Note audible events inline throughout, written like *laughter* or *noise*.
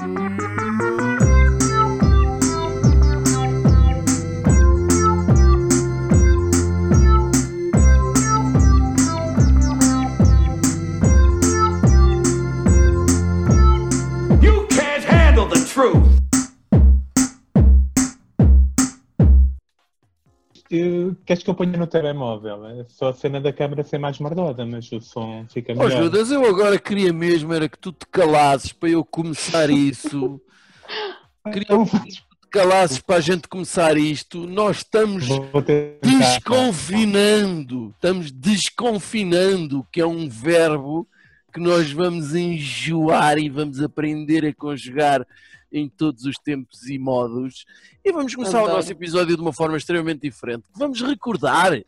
Mm-hmm. Queres que eu ponha no telemóvel? É só a cena da câmara ser mais mardosa, mas o som fica Ó melhor. Judas, eu agora queria mesmo era que tu te calasses para eu começar isso. *laughs* Queria mesmo que tu te calasses para a gente começar isto. Nós estamos desconfinando. Estamos desconfinando, que é um verbo que nós vamos enjoar e vamos aprender a conjugar em todos os tempos e modos. E vamos começar o Adoro. nosso episódio de uma forma extremamente diferente. Vamos recordar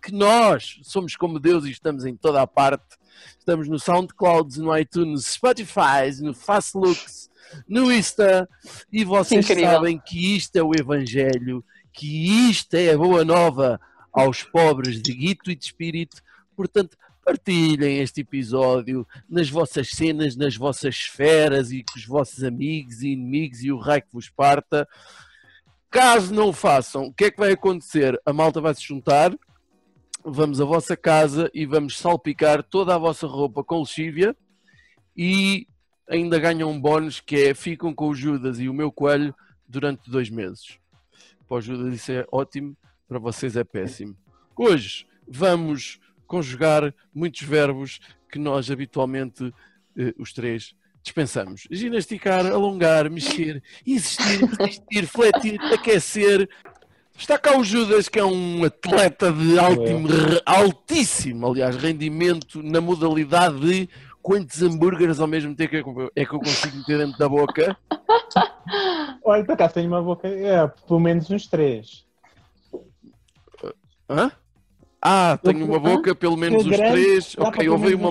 que nós somos como Deus e estamos em toda a parte. Estamos no SoundCloud, no iTunes, Spotify, no Fastlooks, no Insta. E vocês Incrível. sabem que isto é o Evangelho, que isto é a boa nova aos pobres de guito e de espírito. Portanto, partilhem este episódio nas vossas cenas, nas vossas esferas e com os vossos amigos e inimigos e o raio que vos parta. Caso não o façam, o que é que vai acontecer? A malta vai se juntar, vamos à vossa casa e vamos salpicar toda a vossa roupa com lexívia e ainda ganham um bónus que é ficam com o Judas e o meu coelho durante dois meses. Para o Judas isso é ótimo, para vocês é péssimo. Hoje vamos conjugar muitos verbos que nós habitualmente, eh, os três, dispensamos. Ginasticar, alongar, mexer, existir, resistir, fletir, aquecer. Está cá o Judas, que é um atleta de altíssimo, altíssimo aliás, rendimento na modalidade de quantos hambúrgueres ao mesmo tempo é que eu- é que eu consigo meter dentro da boca. Olha, por acaso tenho uma boca, é, pelo menos uns três. Hã? Ah, tenho uma boca, pelo menos os três. Ok, houve uma,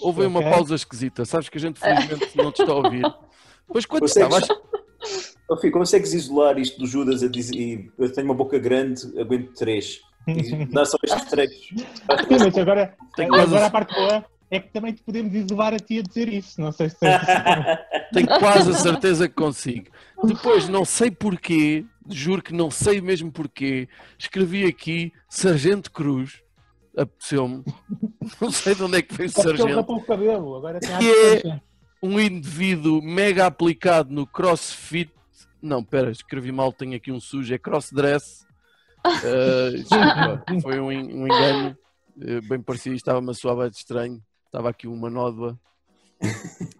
houve uma pausa esquisita. Sabes que a gente felizmente *laughs* não te está a ouvir. Pois quando Consegues, estava. Ó, Fih, consegues isolar isto do Judas a dizer e eu tenho uma boca grande, aguento três. Dá só estes três. Sim, mas agora, Tenho quase- agora a parte boa é que também te podemos isolar a ti a dizer isso. Não sei se é *laughs* Tenho quase a certeza que consigo. Depois, não sei porquê, juro que não sei mesmo porquê, escrevi aqui Sargento Cruz. Apeteceu-me. *laughs* Não sei de onde é que veio o ele Sargento. o cabelo. Agora tem Que é-. Um indivíduo mega aplicado no crossfit. Não, pera, escrevi mal, tenho aqui um sujo, é crossdress. Uh, *laughs* desculpa, foi um, um engano. Uh, bem parecido, estava-me a soar bem de estranho. Estava aqui uma nódoa.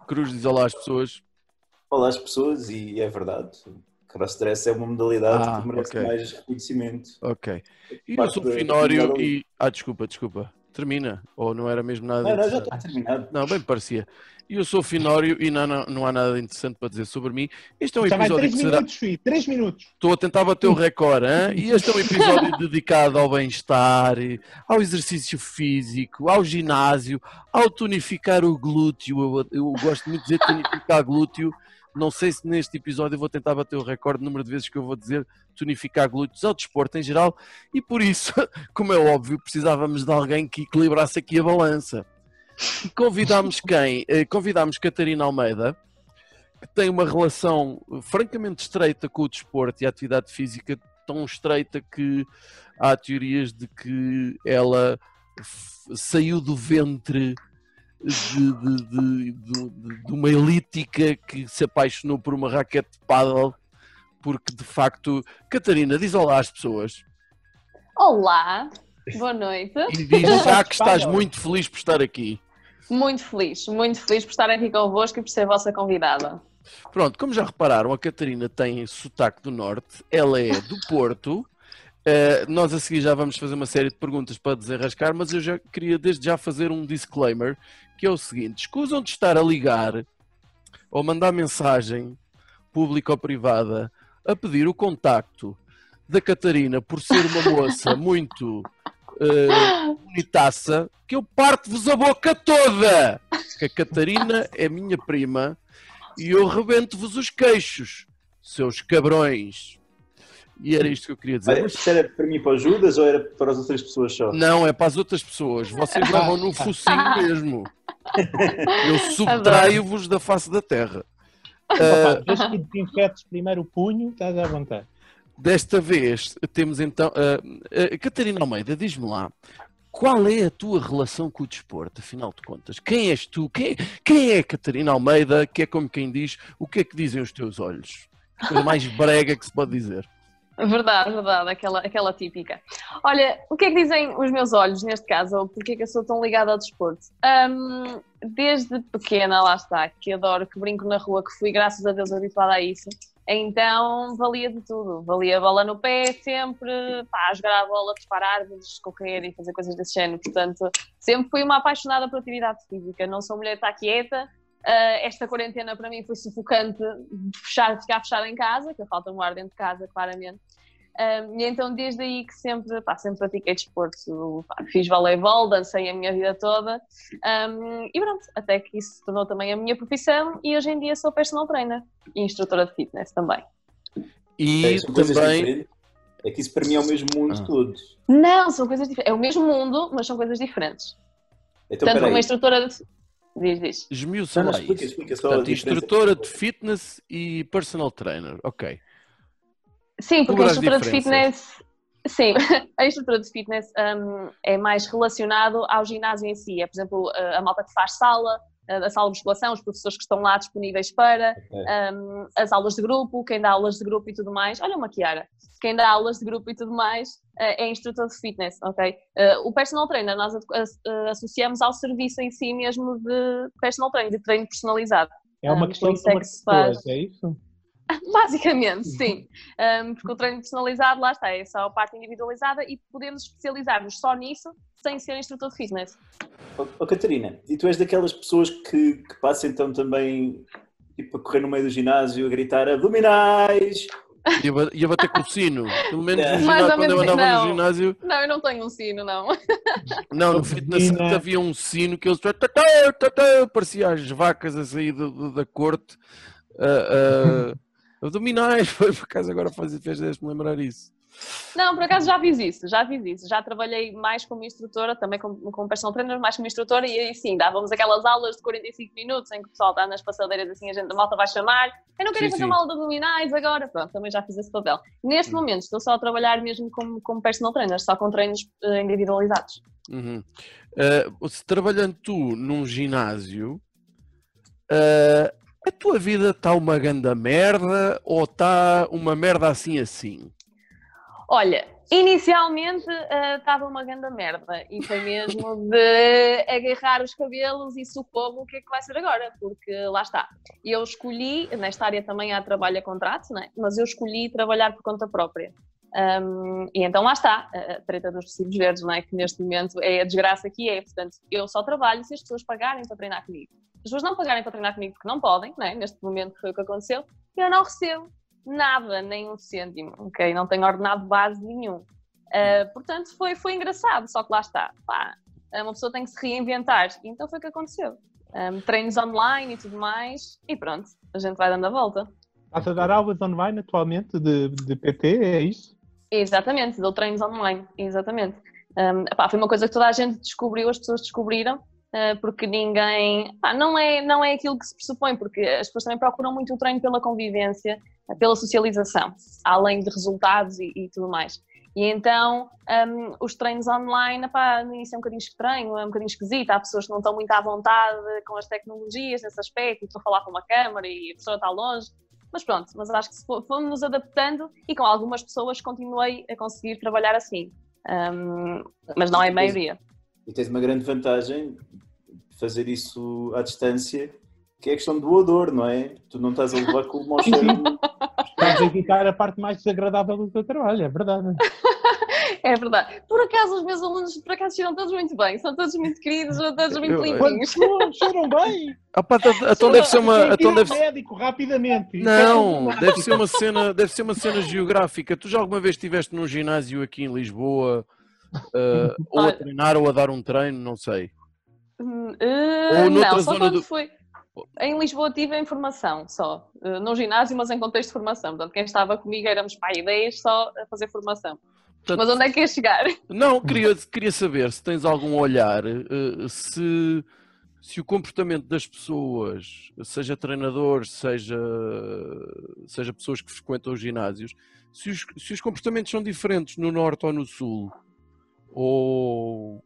Cruz diz olá às pessoas. Olá às pessoas e é verdade. Crossdress é uma modalidade Ah, que merece ok. mais reconhecimento. Ok. E eu Parte sou da- Finório da- e. Ah, desculpa, desculpa. Termina. Ou não era mesmo nada Não, não, já está terminado. Não, bem parecia. E eu sou Finório e não, não, não há nada interessante para dizer sobre mim. Este é um Já episódio três que será. minutos, filho. Três minutos. Estou a tentar bater o recorde, hein? e este é um episódio *laughs* dedicado ao bem-estar, ao exercício físico, ao ginásio, ao tonificar o glúteo. Eu, eu gosto muito de dizer tonificar glúteo. Não sei se neste episódio eu vou tentar bater o recorde, número de vezes que eu vou dizer tonificar glúteos ao desporto em geral, e por isso, *laughs* como é óbvio, precisávamos de alguém que equilibrasse aqui a balança. Convidámos *laughs* quem? Eh, Convidámos Catarina Almeida, que tem uma relação francamente estreita com o desporto e a atividade física, tão estreita que há teorias de que ela saiu do ventre de, de- de- uma elítica que se apaixonou por uma raquete de paddle, porque de facto, Catarina, diz olá às pessoas Olá, boa noite. e diz já *laughs* que estás muito feliz por estar aqui. Muito feliz, muito feliz por estar aqui convosco e por ser vossa convidada. Pronto, como já repararam, a Catarina tem sotaque do Norte, ela é do Porto. Eh, nós a seguir já vamos fazer uma série de perguntas para desenrascar, mas eu já queria desde já fazer um disclaimer, que é o seguinte: escusam de estar a ligar ou mandar mensagem pública ou privada a pedir o contacto da Catarina por ser uma moça *laughs* muito eh, bonitaça, que eu parto-vos a boca toda! Que a Catarina é minha prima e eu rebento-vos os queixos, seus cabrões. E era isto que eu queria dizer. Olha, isto era para mim para o Judas ou era para as outras pessoas só? Não, é para as outras pessoas. Vocês levam no focinho *laughs* mesmo. Eu subtraio-vos da face da terra. Ah, desde que desinfetes primeiro o punho, estás à vontade. Desta vez temos então. ah, ah, Catarina Almeida, diz-me lá. Qual é a tua relação com o desporto, afinal de contas? Quem és tu? Quem, quem é a Catarina Almeida? Que é como quem diz, o que é que dizem os teus olhos? Coisa mais brega que se pode dizer. Verdade, verdade, aquela, aquela típica. Olha, o que é que dizem os meus olhos neste caso? Ou porque é que eu sou tão ligada ao desporto? Hum, desde pequena, lá está, que adoro, que brinco na rua, que fui, graças a Deus, habituada a isso. Então valia de tudo. Valia a bola no pé sempre, pá, jogar a bola, disparar árvores, correr e fazer coisas desse género. Portanto, sempre fui uma apaixonada por atividade física. Não sou mulher de estar quieta. Ah, esta quarentena para mim foi sufocante de fechar, ficar fechada em casa, que eu falta um ar dentro de casa, claramente. Um, e então desde aí que sempre, pá, sempre pratiquei desporto, pá, fiz voleibol, dancei a minha vida toda um, e pronto, até que isso se tornou também a minha profissão e hoje em dia sou personal trainer e instrutora de fitness também. E É, também. É que isso para mim é o mesmo mundo Ah. todo. Não, são coisas diferentes, é o mesmo mundo, mas são coisas diferentes. Então, Tanto uma instrutora de... Diz, diz. Esmiuça lá explica, isso. explica Portanto, instrutora de fitness e personal trainer. Ok. Sim, porque a instrutora de fitness. Sim, *laughs* a instrutora de fitness hum, é mais relacionado ao ginásio em si. É, por exemplo, a malta que faz sala, a sala de musculação, os professores que estão lá disponíveis para, Ok. hum, as aulas de grupo, quem dá aulas de grupo e tudo mais. Olha uma Kiara, quem dá aulas de grupo e tudo mais eh, é instrutor de fitness, ok? Eh, O personal trainer nós a- associamos ao serviço em si mesmo de personal trainer, de treino personalizado. É uma Ah, questão de é que se faz. é isso? *laughs* Basicamente, sim. Um, porque o treino personalizado, lá está, é só a parte individualizada e podemos especializar-nos só nisso sem ser instrutor de fitness. Ó ó, Catarina, e tu és daquelas pessoas que, que passam então também tipo, a correr no meio do ginásio, a gritar abdominais? Ia, ba- ia bater com o sino. Pelo menos no Mais ginásio, quando eu menos, andava não. no ginásio. Não, eu não tenho um sino, não. Não, no fitness center havia um sino que eles. Parecia as vacas a sair do- do- da corte. ah, ah, *laughs* abdominais, *laughs* foi por acaso agora faz, fez-me lembrar isso. Não, por acaso já fiz isso, já fiz isso. Já trabalhei mais como instrutora, também como, como personal trainer, mais como instrutora, e aí sim, dávamos aquelas aulas de 45 minutos em que o pessoal está nas passadeiras assim, a gente, a malta vai chamar. Eu não queria Sim, fazer sim. uma aula de abdominais agora. Pronto, também já fiz esse papel. Neste momento estou só a trabalhar mesmo como, como personal trainer, só com treinos eh, individualizados. Uhum. Ah, se trabalhando tu num ginásio, ah, a tua vida está uma ganda merda ou está uma merda assim assim? Olha, inicialmente eh, estava uma grande merda e foi mesmo de agarrar os cabelos e socorro o que é que vai ser agora, porque lá está. Eu escolhi, nesta área também há trabalho a contrato, né? mas eu escolhi trabalhar por conta própria. Um, e então lá está, a treta dos recibos verdes, não é? que neste momento é a desgraça que é. Portanto, eu só trabalho se as pessoas pagarem para treinar comigo. As pessoas não pagarem para treinar comigo porque não podem, não é? neste momento foi o que aconteceu, eu não recebo nada, nem um cêntimo, ok? Não tenho ordenado base nenhum. Uh, portanto, foi, foi engraçado, só que lá está. Pá, uma pessoa tem que se reinventar. E então foi o que aconteceu. Um, treinos online e tudo mais, e pronto, a gente vai dando a volta. Estás a dar aulas online atualmente de, de PT, é isso? Exatamente, dou treinos online, exatamente. Um, pá, foi uma coisa que toda a gente descobriu, as pessoas descobriram, porque ninguém. Pá, não, é, não é aquilo que se pressupõe, porque as pessoas também procuram muito o treino pela convivência, pela socialização, além de resultados e, e tudo mais. E então, um, os treinos online, pá, no início é um bocadinho estranho, é um bocadinho esquisito. Há pessoas que não estão muito à vontade com as tecnologias nesse aspecto, e estão a falar com uma câmara e a pessoa está longe. Mas pronto, mas acho que fomos nos adaptando e com algumas pessoas continuei a conseguir trabalhar assim. Um, mas não é a maioria. E tens uma grande vantagem fazer isso à distância, que é a questão do odor, não é? Tu não estás a levar com o mau cheiro. *laughs* Estás a evitar a parte mais desagradável do teu trabalho, é verdade. *laughs* É verdade. Por acaso, os meus alunos, por acaso, cheiram todos muito bem. São todos muito queridos, são todos muito Eu- limpinhos. Cheiram bem, Ah, pá, então- então deve ser uma. que ir Então deve, médico rapidamente. É não, deve ser uma cena, deve ser uma cena geográfica. Tu já alguma vez estiveste num ginásio aqui em Lisboa, ah, ou a treinar ou a dar um treino, não sei. Eh, Ou noutra não, só zona quando do- fui. Em Lisboa tive a informação só, eh, no ginásio, mas em contexto de formação. Portanto, quem estava comigo éramos pai e 10 só a fazer formação. Portanto, Mas onde é que ia chegar? Não, queria, queria saber se tens algum olhar, eh, se se o comportamento das pessoas, seja treinadores, seja, seja pessoas que frequentam os ginásios, se os, se os comportamentos são diferentes no norte ou no sul, ou,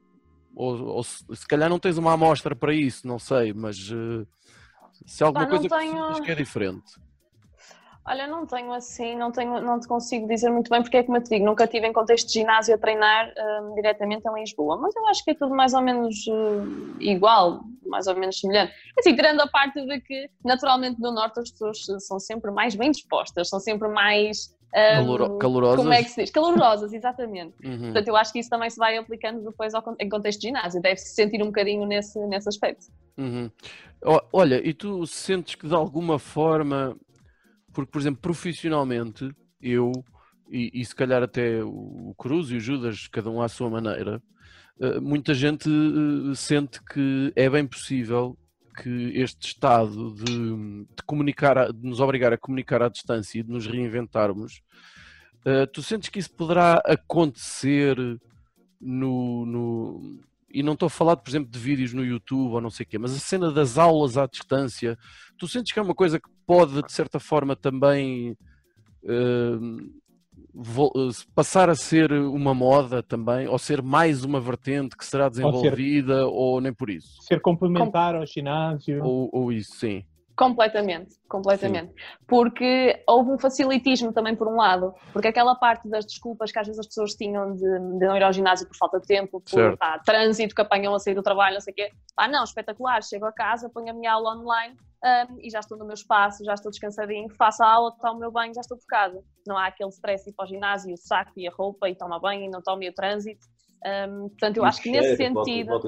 ou, ou se, se calhar não tens uma amostra para isso, não sei, mas eh, se há alguma Pá, coisa que tenho- sintas que é diferente. Olha, não tenho assim, não, tenho, não te consigo dizer muito bem porque é eu te digo, nunca tive em contexto de ginásio a treinar hum, diretamente em Lisboa, mas eu acho que é tudo mais ou menos hum, igual, mais ou menos semelhante. Assim, tirando a parte de que naturalmente no Norte as pessoas são sempre mais bem dispostas, são sempre mais. Caloro- calorosas? Como é que se diz? Calorosas, exatamente. Uhum. Portanto, eu acho que isso também se vai aplicando depois ao, em contexto de ginásio, deve-se sentir um bocadinho nesse, nesse aspecto. Uhum. Olha, e tu sentes que de alguma forma, porque por exemplo, profissionalmente, eu e, e se calhar até o Cruz e o Judas, cada um à sua maneira, eh, muita gente eh, sente que é bem possível que este estado de, de comunicar, de nos obrigar a comunicar à distância e de nos reinventarmos, eh, tu sentes que isso poderá acontecer no, no- e não estou a falar, por exemplo, de vídeos no YouTube ou não sei o quê, mas a cena das aulas à distância, tu sentes que é uma coisa que pode, de certa forma, também eh, passar a ser uma moda também, ou ser mais uma vertente que será desenvolvida, ou, nem por isso? Ser complementar ao ginásio. Ou, ou isso, sim. Completamente, completamente. Porque houve um facilitismo também por um lado, porque aquela parte das desculpas que às vezes as pessoas tinham de, de não ir ao ginásio por falta de tempo, por Certo. pá, trânsito que apanham a sair do trabalho, não sei o quê. Pá, não, espetacular, chego a casa, ponho a minha aula online hum, e já estou no meu espaço, já estou descansadinho, faço a aula, tomo o meu banho, já estou focado. Não há aquele stress de ir para o ginásio, o saco e a roupa e toma banho e não tomo o trânsito. Hum, portanto, eu acho que nesse Cheiro, volto- sentido Volto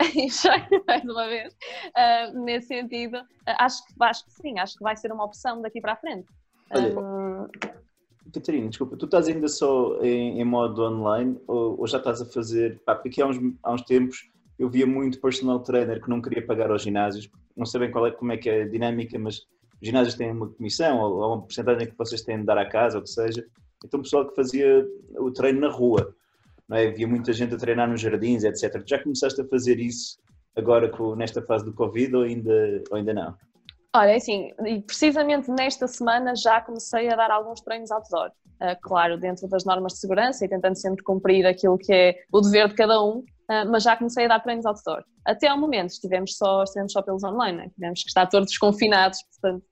*laughs* insistir. Cheio, mais uma vez, Ah, nesse sentido, ah, acho, que, acho que sim, acho que vai ser uma opção daqui para a frente. Olha, Hum, Catarina, desculpa, tu estás ainda só em, em modo online ou, ou já estás a fazer. Pá, porque há uns, há uns tempos eu via muito personal trainer que não queria pagar aos ginásios, não sei bem qual é, como é que é a dinâmica, mas os ginásios têm uma comissão ou, ou uma porcentagem que vocês têm de dar à casa, ou o que seja. Então, o pessoal que fazia o treino na rua, não é? Havia muita gente a treinar nos jardins, etc. Tu já começaste a fazer isso agora com, nesta fase do Covid ou ainda, ou ainda não? Olha, é assim, e precisamente nesta semana já comecei a dar alguns treinos outdoor. Ah, claro, dentro das normas de segurança e tentando sempre cumprir aquilo que é o dever de cada um, ah, mas já comecei a dar treinos outdoor. Até ao momento estivemos só, estivemos só pelos online, né? tivemos que estar todos confinados, portanto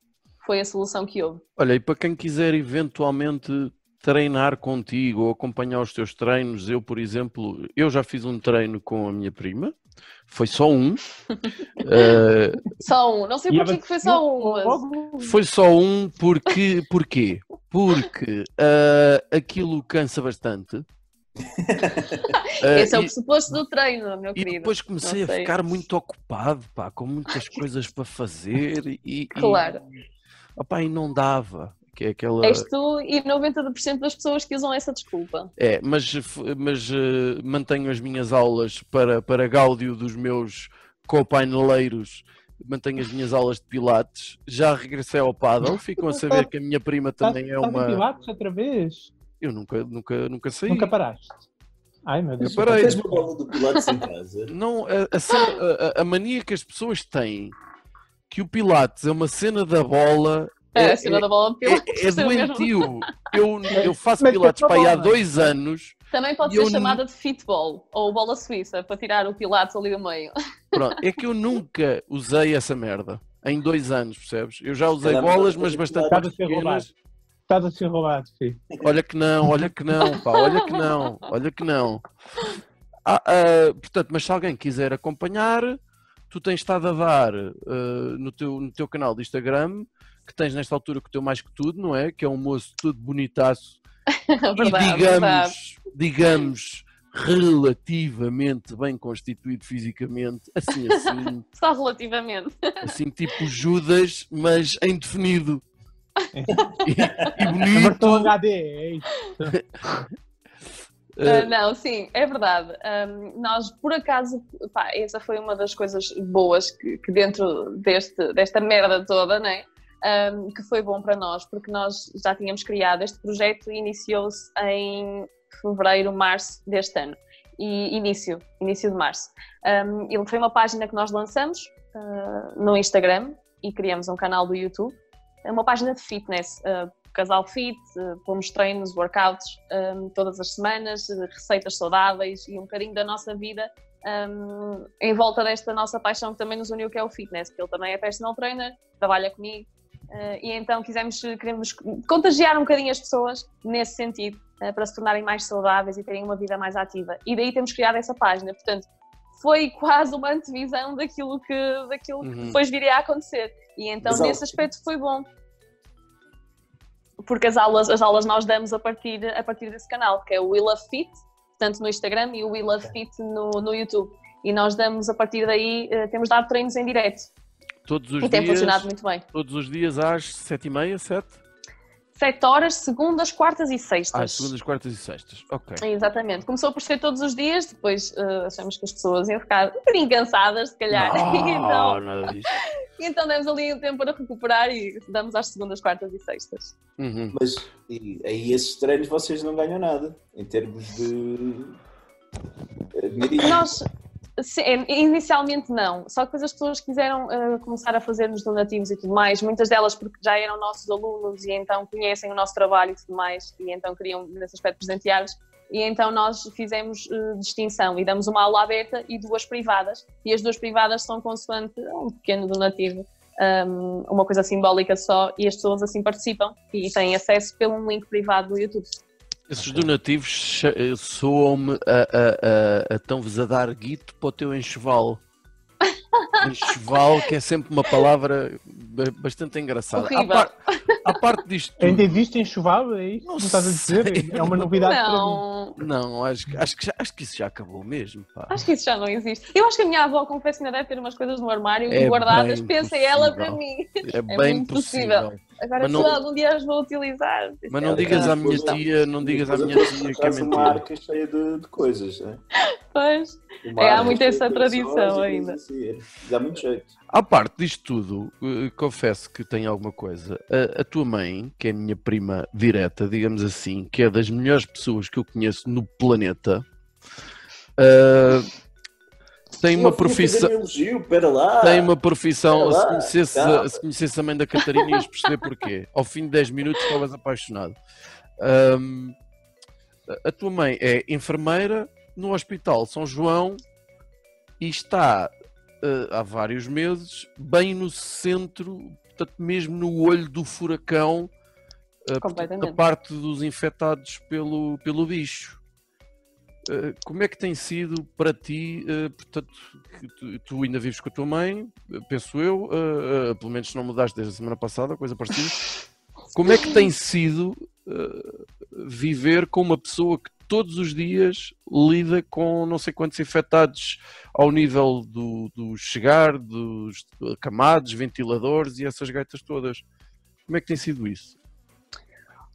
foi a solução que houve. Olha, e para quem quiser eventualmente treinar contigo ou acompanhar os teus treinos, eu, por exemplo, eu já fiz um treino com a minha prima, foi só um. *laughs* Eh, Só um, não sei E porquê que foi só um, mas... Foi só um porque. Porquê? Porque eh, aquilo cansa bastante. *laughs* Eh, Esse é o e- pressuposto do treino, meu E querido. depois comecei a ficar muito ocupado, pá, com muitas coisas para fazer e, e, Claro. opá, e não dava. Que é aquela. És tu e 90% das pessoas que usam essa desculpa. É, mas, mas eh, mantenho as minhas aulas para, para gáudio dos meus copaineleiros, mantenho as minhas aulas de pilates, já regressei ao paddle, ficam a saber que a minha prima também é estás em uma... Pilates outra vez? Eu nunca, nunca, nunca saí. Nunca paraste. Ai, meu Deus. Eu parei. Tens uma bola do Pilates em casa? *laughs* Não, a, a- a- a mania que as pessoas têm que o pilates é uma cena da bola É, é, a cena da bola de pilates. é, *laughs* é doentio. Eu, eu faço Mas pilates é para aí há bola. dois anos Também pode eu ser chamada de fitball ou bola suíça para tirar o pilates ali do meio. *laughs* Pronto, é que eu nunca usei essa merda em dois anos, percebes? Eu já usei bolas, mas bastante Estás a ser roubado. pequenas. Estás a ser roubado, sim. Olha que não, olha que não, pá, olha que não, olha que não. Ah, ah, portanto, mas se alguém quiser acompanhar, tu tens estado a dar ah, no, teu, no teu canal de Instagram, que tens nesta altura o teu mais que tudo, não é? Que é um moço todo bonitaço *laughs* verdade, e verdade. digamos, digamos, relativamente bem constituído fisicamente, assim assim, *laughs* Só relativamente. assim tipo Judas, mas em definido. *laughs* e, e bonito. HD, é isso. Ah, não, sim, é verdade. Ahm, nós, por acaso, pá, essa foi uma das coisas boas que, que dentro deste, desta merda toda, né? Ahm, que foi bom para nós, porque nós já tínhamos criado este projeto e iniciou-se em fevereiro, março deste ano. e início, início de março. Um, ele foi uma página que nós lançamos uh, no Instagram e criamos um canal do YouTube. É uma página de fitness, uh, casal fit, uh, pomos treinos, workouts um, todas as semanas, receitas saudáveis e um bocadinho da nossa vida um, em volta desta nossa paixão que também nos uniu, que é o fitness, porque ele também é personal trainer, trabalha comigo, uh, e então quisemos, queremos contagiar um bocadinho as pessoas nesse sentido, uh, para se tornarem mais saudáveis e terem uma vida mais ativa. E daí temos criado essa página, portanto, foi *laughs* quase uma antevisão daquilo que, daquilo uhum. que depois viria a acontecer. E então, Exato. nesse aspecto, foi bom. Porque as aulas, as aulas nós damos a partir, a partir desse canal, que é o Will of Fit, tanto no Instagram e o We Love Fit no, no YouTube. E nós damos, a partir daí, uh, temos dado treinos em direto. Todos os e dias, tem funcionado muito bem. Todos os dias às 7h30, 7? 7 horas, segundas, quartas e sextas. Ah, segundas, quartas e sextas, ok. Exatamente. Começou por ser todos os dias, depois uh, achamos que as pessoas iam ficar um bocadinho cansadas, se calhar. Não, *laughs* então, nada disso. *laughs* então demos ali um tempo para recuperar e damos às segundas, quartas e sextas. Uhum. Mas e, aí esses treinos vocês não ganham nada, em termos de... Nós, Sim, é, inicialmente não, só que depois as pessoas quiseram uh, começar a fazer-nos donativos e tudo mais, muitas delas porque já eram nossos alunos e então conhecem o nosso trabalho e tudo mais, e então queriam nesse aspecto presentear-nos, e então nós fizemos uh, distinção e damos uma aula aberta e duas privadas, e as duas privadas são consoante um pequeno donativo, um, uma coisa simbólica só, e as pessoas assim participam e têm acesso pelo link privado do YouTube. Esses donativos eh, soam-me a, a, a, a tão-vos a dar guito para o teu enxoval. *laughs* enxoval, que é sempre uma palavra bastante engraçada. A, par, a, parte disto. Tudo, Ainda existe enxoval aí? Não, não estás a dizer? É uma novidade não. para mim. Não, acho, acho, que, acho que isso já acabou mesmo. Pá. Acho que isso já não existe. Eu acho que a minha avó, confesso, ainda deve ter umas coisas no armário é guardadas. Pensa ela para mim. É, é bem possível. possível. Agora mas não... algum dia as vou utilizar. Mas não digas à minha tia, não digas à minha tia que é mentira. uma arca cheia de, de coisas, né? Pois, é, há muito essa tradição ainda. Assim, dá muito jeito. À parte disto tudo, eh, confesso que tenho alguma coisa. A, a, tua mãe, que é a minha prima direta, digamos assim, que é das melhores pessoas que eu conheço no planeta, uh, tem uma profissão. Elogio, pera lá. Tem uma profissão. se, conhecesse, a, se conhecesse a mãe da Catarina, ias perceber porquê. Ao fim de 10 minutos estavas apaixonado. Um, a tua mãe é enfermeira no Hospital São João e está uh, há vários meses bem no centro, portanto, mesmo no olho do furacão, uh, da parte dos infectados pelo, pelo bicho. Eh, como é que tem sido para ti, uh, portanto, tu, ainda vives com a tua mãe, penso eu, pelo menos não mudaste desde a semana passada, coisa parecida. Como é que tem sido viver com uma pessoa que todos os dias lida com não sei quantos infectados ao nível do, do chegar, dos camados, ventiladores e essas gaitas todas? Como é que tem sido isso?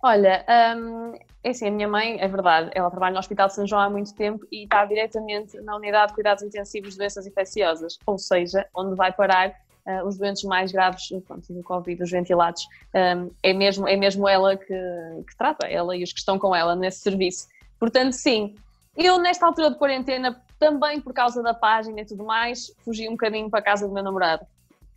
Olha, um, é assim, a minha mãe, é verdade, ela trabalha no Hospital de São João há muito tempo e está diretamente na unidade de cuidados intensivos de doenças infecciosas, ou seja, onde vai parar uh, os doentes mais graves pronto, do Covid, os ventilados. Um, é, mesmo, é mesmo ela que, que trata, ela e os que estão com ela nesse serviço. Portanto, sim, eu nesta altura de quarentena, também por causa da página e tudo mais, fugi um bocadinho para a casa do meu namorado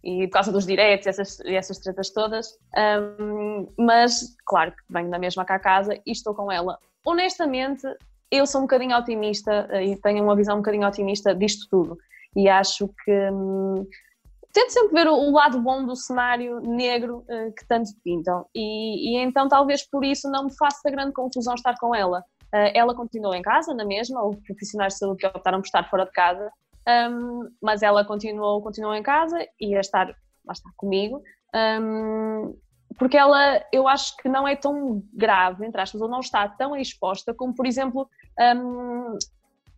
e por causa dos diretos e essas, essas tretas todas. Um, mas, claro que venho da mesma cá a casa e estou com ela. Honestamente, eu sou um bocadinho otimista eh, e tenho uma visão um bocadinho otimista disto tudo. E acho que. Hum, tento sempre ver o, lado bom do cenário negro uh, que tanto pintam. E, e, então, talvez por isso, não me faça grande confusão estar com ela. Uh, ela continuou em casa, na mesma, os profissionais de saúde que optaram por estar fora de casa um, mas ela continuou, continuou em casa e a estar, lá está, comigo, um, porque ela, eu acho que não é tão grave, entre aspas, ou não está tão exposta como, por exemplo, um,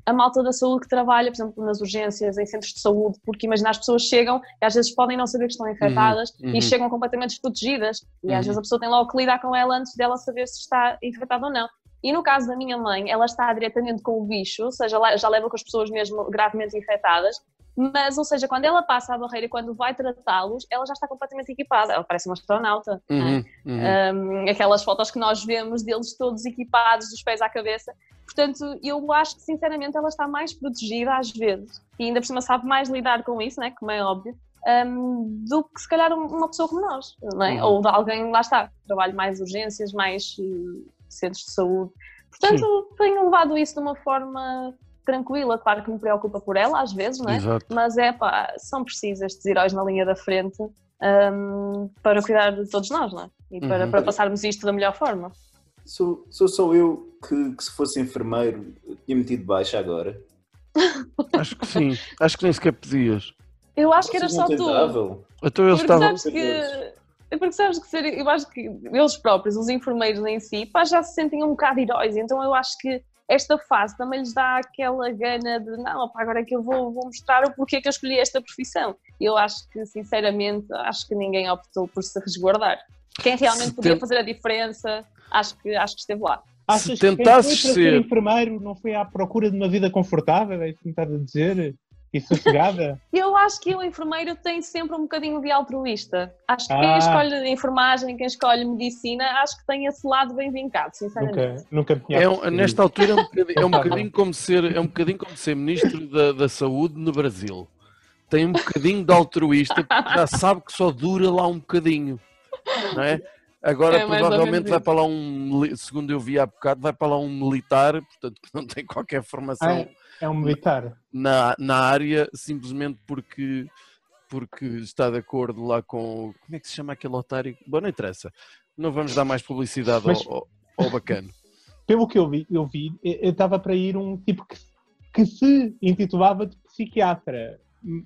a malta da saúde que trabalha, por exemplo, nas urgências, em centros de saúde, porque imagina, as pessoas chegam e às vezes podem não saber que estão infectadas uhum, uhum. e chegam completamente desprotegidas e às uhum. vezes a pessoa tem logo que lidar com ela antes dela saber se está infectada ou não. E no caso da minha mãe, ela está diretamente com o bicho, ou seja, já leva com as pessoas mesmo gravemente infectadas, Mas, ou seja, quando ela passa a barreira e quando vai tratá-los, ela já está completamente equipada. Ela parece uma astronauta. é? Uhum, uhum. Um, aquelas fotos que nós vemos deles todos equipados, dos pés à cabeça. Portanto, eu acho que sinceramente ela está mais protegida às vezes e ainda por cima sabe mais lidar com isso, né, como é óbvio, um, do que se calhar uma pessoa como nós, não é? Uhum. ou de alguém, lá está, que trabalha mais urgências, mais eh, centros de saúde. Portanto, tenho levado isso de uma forma tranquila, claro que me preocupa por ela às vezes, não é? Exato. mas é pá, são precisos estes heróis na linha da frente um, para cuidar de todos nós, não é? E para, Uhum. para passarmos isto da melhor forma. Sou, sou só eu que, que se fosse enfermeiro tinha metido baixa agora. *laughs* Acho que sim. Acho que nem sequer pedias. Eu acho que era só tu. Então eles Porque estavam. sabes que. É Porque sabes que ser, eu acho que eles próprios, os enfermeiros em si, pá, já se sentem um bocado heróis, então eu acho que esta fase também lhes dá aquela gana de não, pá, agora é que eu vou, vou mostrar o porquê que eu escolhi esta profissão. Eu acho que, sinceramente, acho que ninguém optou por se resguardar. Quem realmente Se podia tem- fazer a diferença, acho que, acho que esteve lá. Achas Se que quem tentasses foi para ser- enfermeiro não foi à procura de uma vida confortável? É isso que me estás a dizer? E sossegada? *laughs* Eu acho que o enfermeiro tem sempre um bocadinho de altruísta. Acho que quem Ah. escolhe enfermagem, quem escolhe medicina, acho que tem esse lado bem vincado, sinceramente. nunca, nunca me tinha É um- nesta altura é um bocadinho, é um *laughs* tá bocadinho como ser, é um bocadinho como ser ministro da, da saúde no Brasil. Tem um bocadinho de altruísta porque já sabe que só dura lá um bocadinho, não é? Agora É provavelmente vai para lá um, segundo eu vi há bocado, vai para lá um militar, portanto que não tem qualquer formação Ah, é, um militar. na, na área, simplesmente porque, porque está de acordo lá com. Como é que se chama aquele otário? Bom, não interessa. Não vamos dar mais publicidade Mas- ao, ao, bacano. Pelo que eu vi, eu vi, estava para ir um tipo que, que se intitulava de psiquiatra,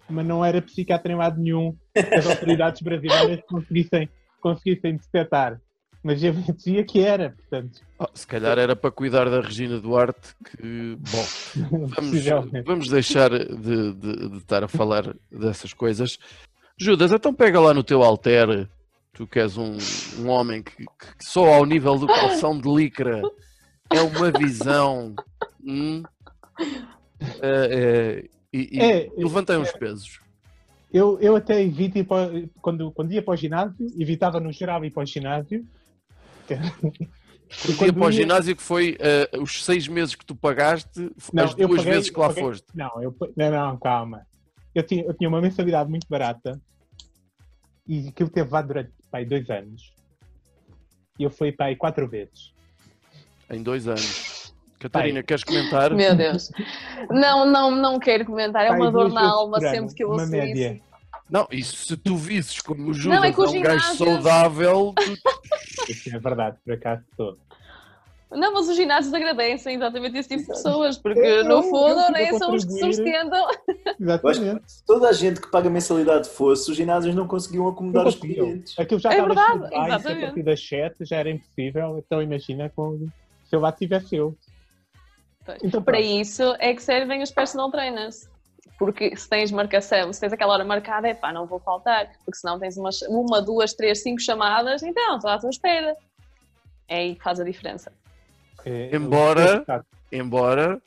mas não era psiquiatra em lado nenhum que as autoridades brasileiras conseguissem, conseguissem detectar. Mas eu dizia que era, portanto, Oh, se calhar era para cuidar da Regina Duarte, que, bom, *laughs* vamos, vamos deixar de, de- de estar a falar dessas coisas. Judas, então pega lá no teu alter, tu que és um, um homem que, que só ao nível do calção de licra é uma visão. hum, é, é, e, e É, levantei uns pesos. Eu, eu até evito para, quando, quando ia para o ginásio, evitava no geral ir para o ginásio. O dia para o ginásio que foi eh, os seis meses que tu pagaste, Não, as duas paguei- vezes que lá paguei- foste. Não, eu, não, não, calma. Eu tinha, eu tinha uma mensalidade muito barata e aquilo teve lá durante pai, dois anos. E eu fui para aí quatro vezes. Em dois anos. Catarina, queres comentar? Meu Deus. Não, não, não quero comentar. É Pai, uma dor na alma por sempre que eu ouço isso. Não, isso se tu visses como o Não, Judas é é, que o um gajo ginásio- saudável, tu- *laughs* Isso é verdade, por acaso estou. Não, mas os ginásios agradecem exatamente esse tipo de pessoas, porque Eu- no eu fundo fico nem são os que sustentam. *laughs* Exatamente. se toda a gente que paga mensalidade fosse, os ginásios não conseguiam acomodar Não os clientes. Aquilo já É estava verdade, a partir das 7 já era impossível. Então imagina com, se eu lá tivesse eu. Então, Para pronto. isso é que servem os personal trainers. Porque se tens marcação, se tens aquela hora marcada, é pá, não vou faltar. Porque senão tens uma, uma duas, três, cinco chamadas, então estou à tua espera. É aí que faz a diferença. É, Embora- eu- embora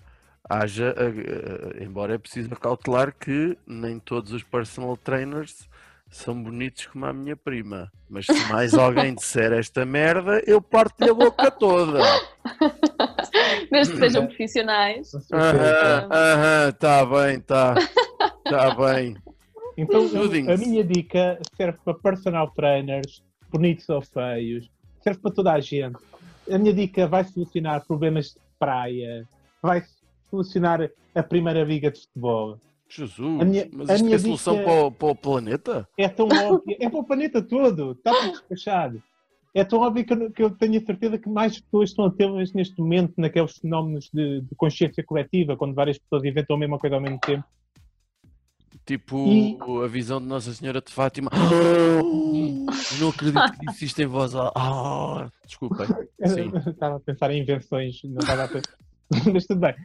haja, eh, eh, embora é preciso cautelar que nem todos os personal trainers são bonitos como a minha prima. Mas se mais *laughs* alguém disser esta merda, eu parto-lhe a boca toda. *laughs* Desde que sejam profissionais. Com certeza. Aham, aham, tá bem, tá. Tá bem. Então, a minha dica serve para personal trainers, bonitos ou feios, serve para toda a gente. A minha dica vai solucionar problemas de praia, vai solucionar a primeira liga de futebol. Jesus, A minha- mas a isto minha é solução para, o, para o planeta? É tão óbvio, é para o planeta todo, está tudo despachado. É tão óbvio que eu, que eu tenho a certeza que mais pessoas estão a tê-las neste momento naqueles fenómenos de, de consciência coletiva, quando várias pessoas inventam a mesma coisa ao mesmo tempo. Tipo E- a visão de Nossa Senhora de Fátima. *laughs* Eu não acredito que disse isto em voz alta. Ah, desculpem. Estava a pensar em invenções, não estava a pensar. *laughs* Mas tudo bem.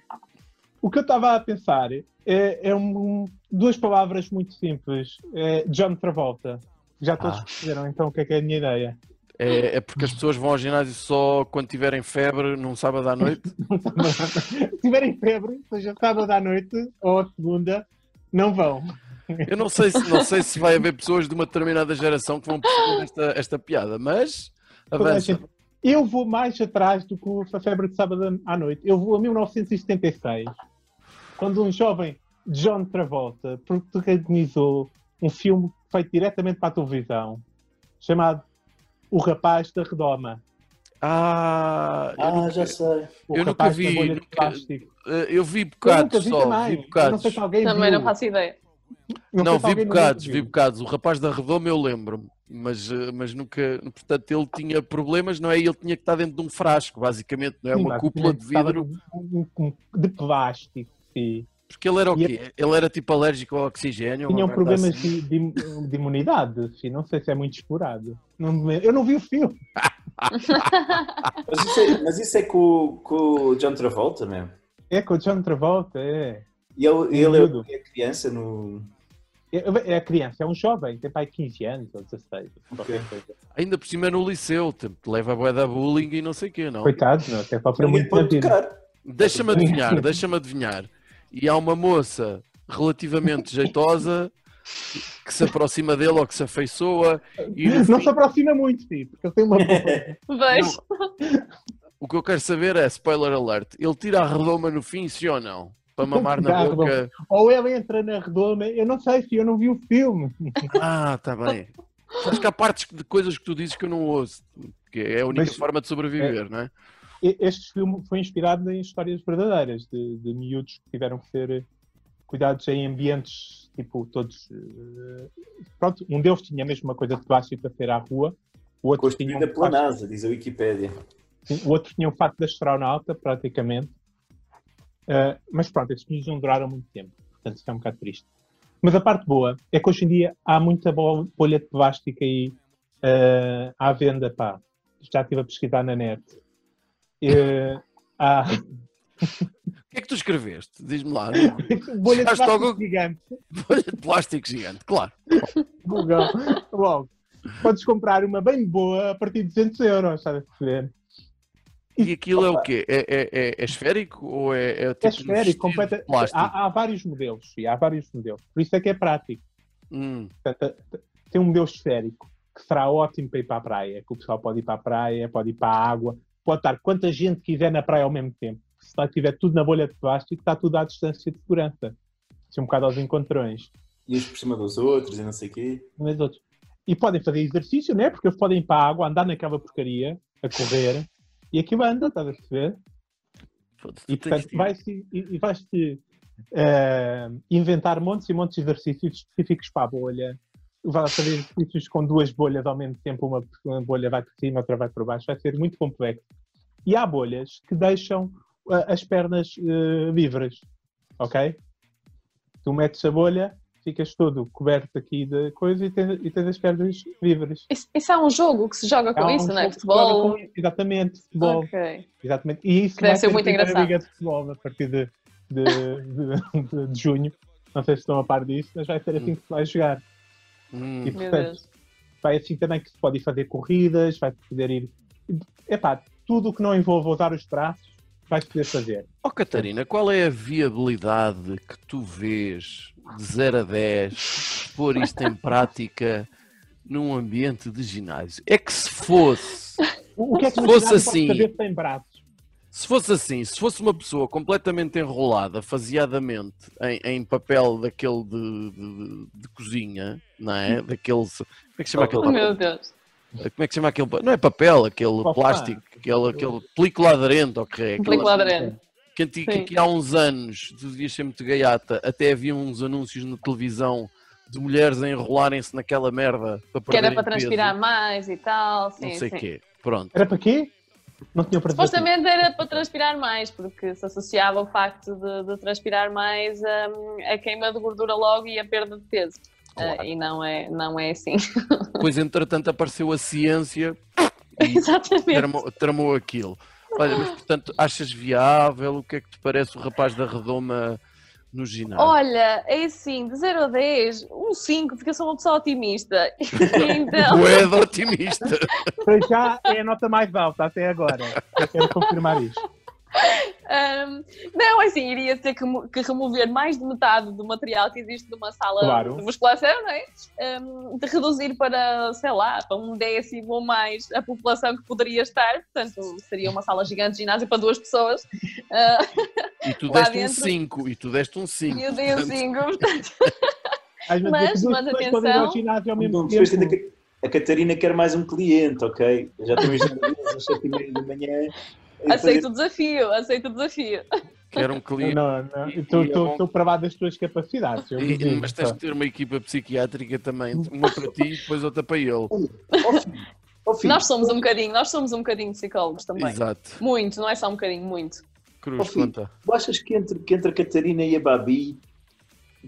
O que eu estava a pensar é, é um- duas palavras muito simples. É John Travolta. Já todos Ah. perceberam então o que é que é a minha ideia. É, é porque as pessoas vão ao ginásio só quando tiverem febre num sábado à noite. *laughs* Se tiverem febre, seja sábado à noite ou segunda, Não vão. Eu não sei, se, não sei se vai haver pessoas de uma determinada geração que vão perceber esta, esta piada, mas avança. Eu vou mais atrás do que a febre de sábado à noite. Eu vou a 1976, quando um jovem John Travolta protagonizou um filme feito diretamente para a televisão, chamado O Rapaz da Redoma. Ah, eu, Ah, nunca, já sei. O Eu nunca rapaz vi, nunca- plástico. eh, eu vi Eu bocados nunca vi só, também. vi Eu não bocados. sei se alguém Também viu. não faço ideia. Não, Não, vi bocados, vi bocados. O rapaz da redoma eu lembro-me, mas, eh, mas nunca, portanto, ele tinha problemas, não é? Ele tinha que estar dentro de um frasco, basicamente, não é? Sim, Uma cúpula de vidro, de plástico. Sim. Porque ele era o E quê? Ele era tipo alérgico ao oxigênio? Tinham problemas assim? de, de- de imunidade. Sim, não sei se é muito explorado. Não eu não vi o filme. Mas isso é, mas isso é com, com o John Travolta mesmo. É com o John Travolta, é. E ele, ele é criança no. É, é criança, é um jovem, tem pai 15 anos ou 16. qualquer coisa. Ainda por cima é no liceu, tipo, leva a bué da bullying e não sei o quê, não? Coitado, não, até Ninguém muito. Deixa-me adivinhar, deixa-me adivinhar. E há uma moça relativamente jeitosa que se aproxima dele ou que se afeiçoa e Não fim- se aproxima muito, sim, porque ele tem uma boa. *laughs* Vejo. o que eu quero saber é, spoiler alert, ele tira a redoma no fim, sim ou não? Para mamar na boca. Ou ele entra na redoma, eu não sei se eu não vi o filme. *laughs* Ah, está bem. Acho que há partes de coisas que tu dizes que eu não ouço, porque é a única Mas- forma de sobreviver, não é? Este filme foi inspirado em histórias verdadeiras de, de miúdos que tiveram que ser cuidados em ambientes tipo todos. eh, Pronto, um deles tinha mesmo uma coisa de plástico para ser à rua, o outro tinha Construída um pela NASA, diz a Wikipédia. Sim, O outro tinha o fato de astronauta, praticamente. Uh, mas pronto, esses filmes não duraram muito tempo. Portanto, isso é um bocado triste. Mas a parte boa é que hoje em dia há muita bol- bolha de plástico aí uh, à venda, pá. Já estive a pesquisar na net. Uh, há O que é que tu escreveste? Diz-me lá. *laughs* bolha de plástico logo- gigante. Bolha de plástico gigante, claro. Google. Logo. Podes comprar uma bem boa a partir de 200 euros, estás a perceber? E aquilo é o quê? É, é, é- é esférico ou é, é tipo É esférico, completa. Há, há vários modelos, há vários modelos. Por isso é que é prático. Hum, Portanto, tem um modelo esférico que será ótimo para ir para a praia, que o pessoal pode ir para a praia, pode ir para a água, pode estar quanta gente quiser na praia ao mesmo tempo. Se lá tiver tudo na bolha de plástico, está tudo à distância de segurança. Assim, um bocado aos encontrões. E uns por cima dos outros e não sei o quê. Mas outros. E podem fazer exercício, né? Porque eles podem ir para a água, andar naquela porcaria, a correr, e aquilo anda, estás a perceber? E portanto vai-se e, e vais-te eh, inventar montes e montes de exercícios específicos para a bolha. Vai fazer exercícios com duas bolhas ao mesmo tempo, uma, uma bolha vai por cima, outra vai por baixo, vai ser muito complexo. E há bolhas que deixam as pernas eh, livres, ok? Tu metes a bolha, ficas todo coberto aqui de coisa e tens, e tens as pernas livres. Isso, isso é um jogo que se joga com Há um isso, não é? Futebol. com isso, Exatamente, futebol. Ok. Exatamente. E isso deve vai ser muito engraçado. liga de futebol a partir de, de, de- de- de junho. Não sei se estão a par disso, mas vai ser assim que se vai jogar. Hum, E, portanto, Deus. vai assim também que se pode ir fazer corridas, vai poder ir. Epá, tudo o que não envolva usar os braços, vais poder fazer. Oh Catarina, qual é a viabilidade que tu vês de 0 a 10 pôr isto em prática num ambiente de ginásio? É que se fosse, O, que é que Se fosse assim- pode saber sem braços? Se fosse assim, se fosse uma pessoa completamente enrolada, faseadamente, em, em papel daquele de, de- de cozinha, não é? Daquele. Como é que se chama aquele Oh, papel? meu Deus. Como é que se chama aquele? Não é papel, aquele Opa. plástico, aquele, aquele película aderente, ok? Aquela- Película aderente. que, que Sim. aqui há uns anos, tu devias ser muito gaiata, até havia uns anúncios na televisão de mulheres a enrolarem-se naquela merda para Que era para transpirar peso, mais e tal. Sim, não sei o quê. Pronto. Era para quê? Não tinha para. Supostamente era para transpirar mais, porque se associava o facto de, de transpirar mais hum, a queima de gordura logo e a perda de peso. Claro. Ah, e não é, não é assim. *laughs* Depois, entretanto, apareceu a ciência *laughs* e Exatamente. tramou, tramou aquilo. Olha, mas portanto, achas viável? O que é que te parece o rapaz da redoma no ginásio? Olha, é assim, de 0 a 10, um 5, porque eu sou uma pessoa otimista. *laughs* Então, Moeda otimista. Para já é a nota mais alta até agora. Eu quero confirmar isto. Um, não, assim, iria ter que, que remover mais de metade do material que existe numa sala Claro. de musculação, não é? Um, de reduzir para, sei lá, para um décimo ou mais a população que poderia estar, portanto, seria uma sala gigante de ginásio para duas pessoas. Ah, E tu *laughs* deste um dentro. 5, e tu deste um 5. e eu dei um cinco, *laughs* portanto, Às vezes Mas- mas pessoas podem ir ao atenção. ginásio ao mesmo tempo. a Catarina quer mais um cliente, ok? Já estou imaginando *laughs* às 7 e meia da manhã. Aceito o desafio, aceito o desafio. Quero um cliente. Não, não, estou é bom- para lá das tuas capacidades. eu E- digo, mas tens só. que ter uma equipa psiquiátrica também, uma para ti e depois outra para ele. Nós somos um bocadinho, nós somos um bocadinho psicólogos também. Exato. Muito, não é só um bocadinho, muito. Cruz, conta. Tu achas que entre, que entre a Catarina e a Babi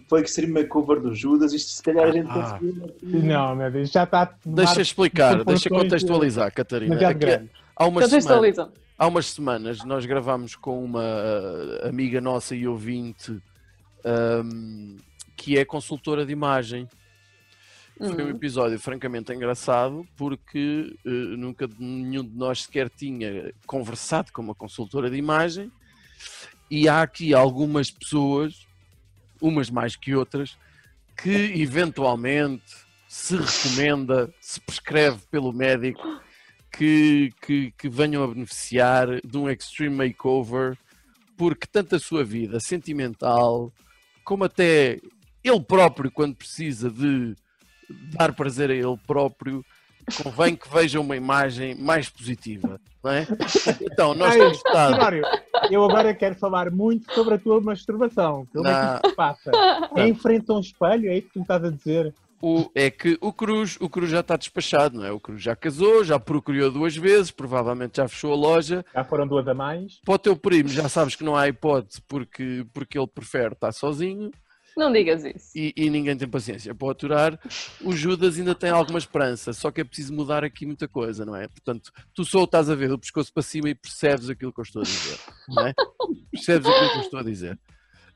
foi que seria uma cover do Judas? Isto se calhar a gente Ah. conseguiu. Não, meu Deus, já está Deixa explicar, deixa contextualizar, Catarina. Aqui- grande. há, semanas, Contextualizam. Há umas semanas nós gravámos com uma uh, amiga nossa e ouvinte um, que é consultora de imagem. Foi um Hum. episódio francamente engraçado porque uh, nunca nenhum de nós sequer tinha conversado com uma consultora de imagem e há aqui algumas pessoas, umas mais que outras, que eventualmente se recomenda, se prescreve pelo médico que, que, que venham a beneficiar de um extreme makeover porque tanto a sua vida sentimental como até ele próprio quando precisa de dar prazer a ele próprio convém que veja uma imagem mais positiva, não é? Então, nós Ai, temos estado... Tenório, eu agora quero falar muito sobre a tua masturbação. Como é que isso se passa? *laughs* É em frente a um espelho? É isso que me estás a dizer? O, é que o Cruz, o Cruz já está despachado, não é? O Cruz já casou, já procurou duas vezes, provavelmente já fechou a loja. Já foram duas a mais? Para o teu primo já sabes que não há hipótese porque, porque ele prefere estar sozinho Não digas isso. e, e ninguém tem paciência para o aturar. O Judas ainda tem alguma esperança, só que é preciso mudar aqui muita coisa, não é? Portanto, tu só o estás a ver do pescoço para cima e percebes aquilo que eu estou a dizer, não é? Percebes aquilo que eu estou a dizer.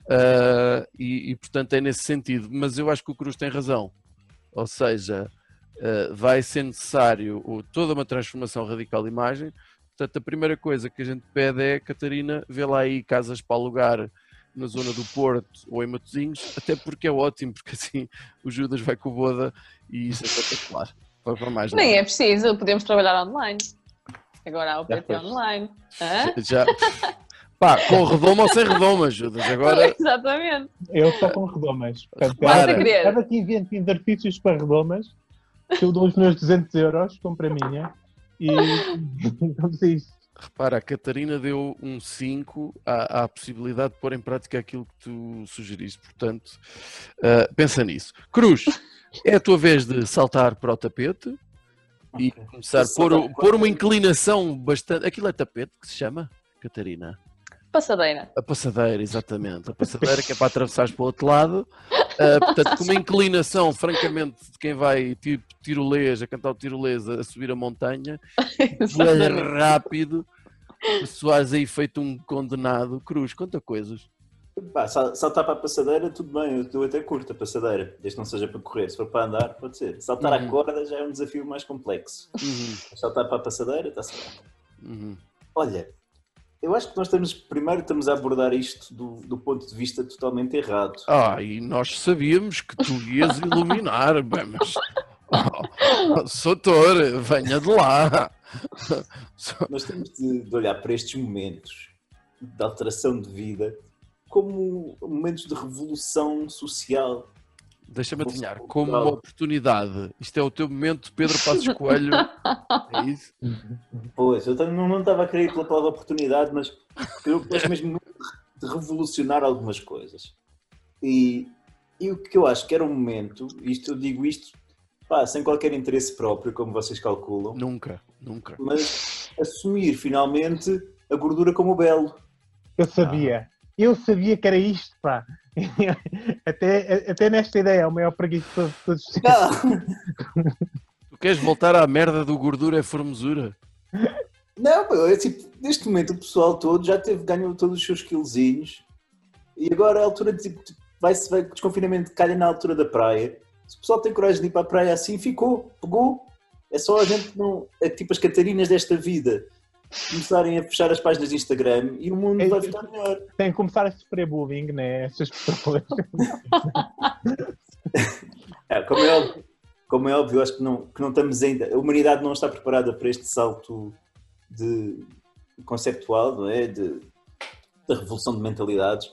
Ah, e, e, portanto é nesse sentido, mas eu acho que o Cruz tem razão. Ou seja, ah, vai ser necessário o- toda uma transformação radical de imagem. Portanto, a primeira coisa que a gente pede é, Catarina, vê lá aí casas para alugar na zona do Porto ou em Matosinhos, até porque é ótimo, porque assim o Judas vai com o Boda e isso é espetacular. Vai para mais Nem nada. é preciso, podemos trabalhar online. Agora há o PT foste. online. Já, *laughs* pá, com redoma ou sem redoma, Judas. Agora, *laughs* Exatamente. Eu só com redomas. Portanto, cada-. Cada que invento exercícios para redomas, eu dou os meus 200 euros, compro a minha e *laughs* vamos a isso. repara, a Catarina deu um 5 à, à possibilidade de pôr em prática aquilo que tu sugeriste. Portanto, ah, pensa nisso. Cruz, é a tua vez de saltar para o tapete e começar a pôr, pôr uma inclinação bastante. Aquilo é tapete que se chama, Catarina? Passadeira. A passadeira, exatamente. A passadeira que é para atravessares para o outro lado. Ah, portanto, com uma inclinação, francamente, de quem vai tipo tirolês, a cantar o tirolês, a subir a montanha, *laughs* rápido, Soares aí feito um condenado. Cruz, conta coisas. Pá, saltar para a passadeira, tudo bem, eu, eu até curto a passadeira, desde que não seja para correr. Se for para andar, pode ser. Saltar Uhum. à corda já é um desafio mais complexo. Uhum, Saltar para a passadeira, está-se bem. uhum. Olha, eu acho que nós estamos, primeiro estamos a abordar isto do, do ponto de vista totalmente errado. Ah, e nós sabíamos que tu ias iluminar, *laughs* bem, mas. Oh, Soutor, venha de lá. *laughs* Nós temos de, de olhar para estes momentos de alteração de vida como momentos de revolução social. Deixa-me adivinhar, como uma oportunidade. Isto é o teu momento, Pedro Passos *laughs* Coelho. É isso? Pois, eu também não, não estava a querer ir pela palavra oportunidade, mas eu *laughs* acho mesmo de revolucionar algumas coisas. E, e o que eu acho que era um momento, isto eu digo isto pá, sem qualquer interesse próprio, como vocês calculam, Nunca, nunca. mas assumir finalmente a gordura como belo. Eu sabia. Eu sabia que era isto, pá. Até, até nesta ideia, é o maior preguiçoso de todos. os tempos. Não, Tu queres voltar à merda do gordura é formosura? não é tipo, neste momento o pessoal todo já teve, ganhou todos os seus quilozinhos e agora a altura de tipo, vai-se vai, desconfinamento calha na altura da praia. Se o pessoal tem coragem de ir para a praia assim, ficou, pegou. É só a gente não. É tipo as Catarinas desta vida começarem a fechar as páginas de Instagram e o mundo É vai ficar melhor. Tem que começar a sofrer bullying, né? Essas pessoas. *laughs* É, como, é óbvio, como é óbvio, acho que não, que não estamos ainda. A humanidade não está preparada para este salto de conceptual, não é? De, da revolução de mentalidades.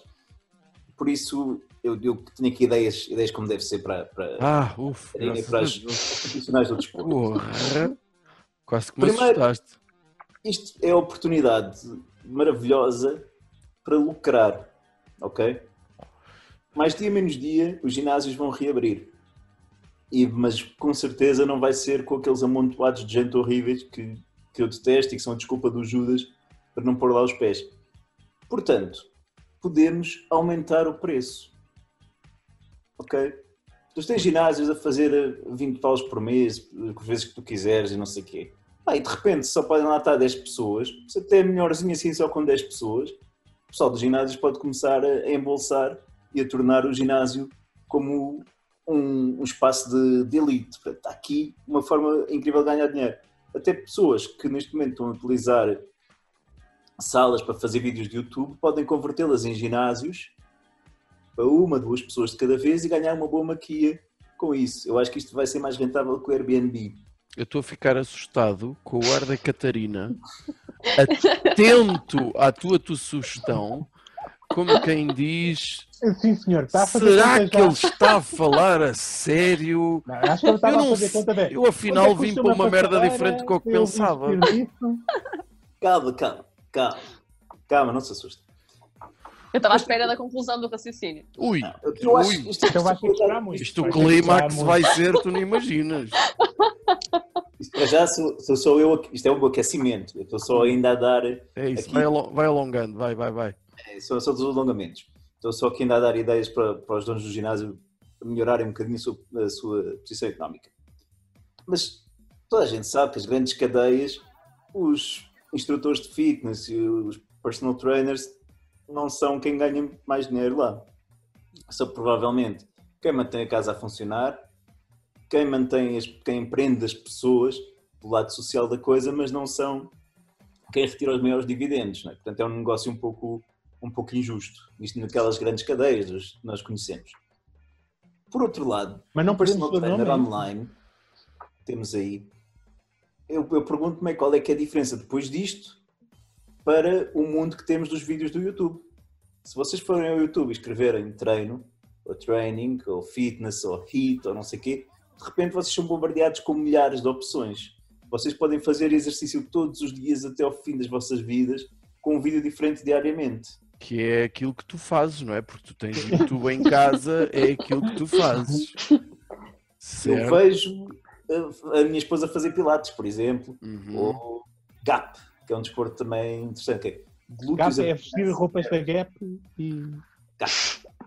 Por isso, eu, eu tenho aqui ideias, ideias como deve ser para, para, Ah, ufa. para, para as profissionais do desporto. Porra. Quase que me Primeiro- assustaste. Isto é a oportunidade maravilhosa para lucrar, ok? Mais dia menos dia, os ginásios vão reabrir. E, mas com certeza não vai ser com aqueles amontoados de gente horríveis que, que eu detesto e que são a desculpa do Judas para não pôr lá os pés. Portanto, podemos aumentar o preço. Ok? Tu tens ginásios a fazer eh, 20 paus por mês, as vezes que tu quiseres e não sei o quê. Ah, e de repente só podem lá estar 10 pessoas, se até é melhorzinho assim só com 10 pessoas, o pessoal dos ginásios pode começar a a embolsar e a tornar o ginásio como um, um espaço de, de elite. Portanto, está aqui uma forma incrível de ganhar dinheiro. Até pessoas que neste momento estão a utilizar salas para fazer vídeos de YouTube podem convertê-las em ginásios para uma, duas pessoas de cada vez e ganhar uma boa maquia com isso. Eu acho que isto vai ser mais rentável que o Airbnb. Eu estou a ficar assustado com o ar da Catarina, atento à tua, tua sugestão, como quem diz: Sim, senhor. Está a fazer será que já. ele está a falar a sério? Não, acho que ele estava Eu a não fazer sei- conta de. Eu afinal é vim para uma merda diferente do que eu Eu pensava. Calma, calma, calma. Calma, não se assuste. Eu estava à espera da conclusão do raciocínio. Ui, Eu acho ui, isto, Então ter que esperar muito. isto o clímax vai ser, tu não imaginas. Isto já sou, sou só eu, isto é um aquecimento. Eu estou só ainda a dar, É isso, Aqui- vai, alo- vai alongando, vai, vai, vai. é, são só dos alongamentos. Estou só aqui ainda a dar ideias para, para os donos do ginásio melhorarem um bocadinho a sua, a sua posição económica. Mas toda a gente sabe que as grandes cadeias, os instrutores de fitness e os personal trainers não são quem ganha mais dinheiro lá. São provavelmente quem mantém a casa a funcionar, quem mantém, as, quem empreende as pessoas do lado social da coisa, mas não são quem retira os maiores dividendos. é? Portanto, é um negócio um pouco, um pouco injusto. Isto naquelas grandes cadeias as- que nós conhecemos. Por outro lado, Mas não personal trainer nome. online, temos aí. Eu, eu pergunto-me qual é que é a diferença depois disto para o mundo que temos dos vídeos do YouTube. Se vocês forem ao YouTube e escreverem treino, ou training, ou fitness, ou HIIT, ou não sei o quê, de repente vocês são bombardeados com milhares de opções. Vocês podem fazer exercício todos os dias até ao fim das vossas vidas, com um vídeo diferente diariamente. Que é aquilo que tu fazes, não é? Porque tu tens YouTube em casa, é aquilo que tu fazes. Eu Certo? vejo a, a minha esposa fazer pilates, por exemplo, Uhum. ou GAP, que é um desporto também interessante. é glúteos Gap é vestir roupas da Gap e.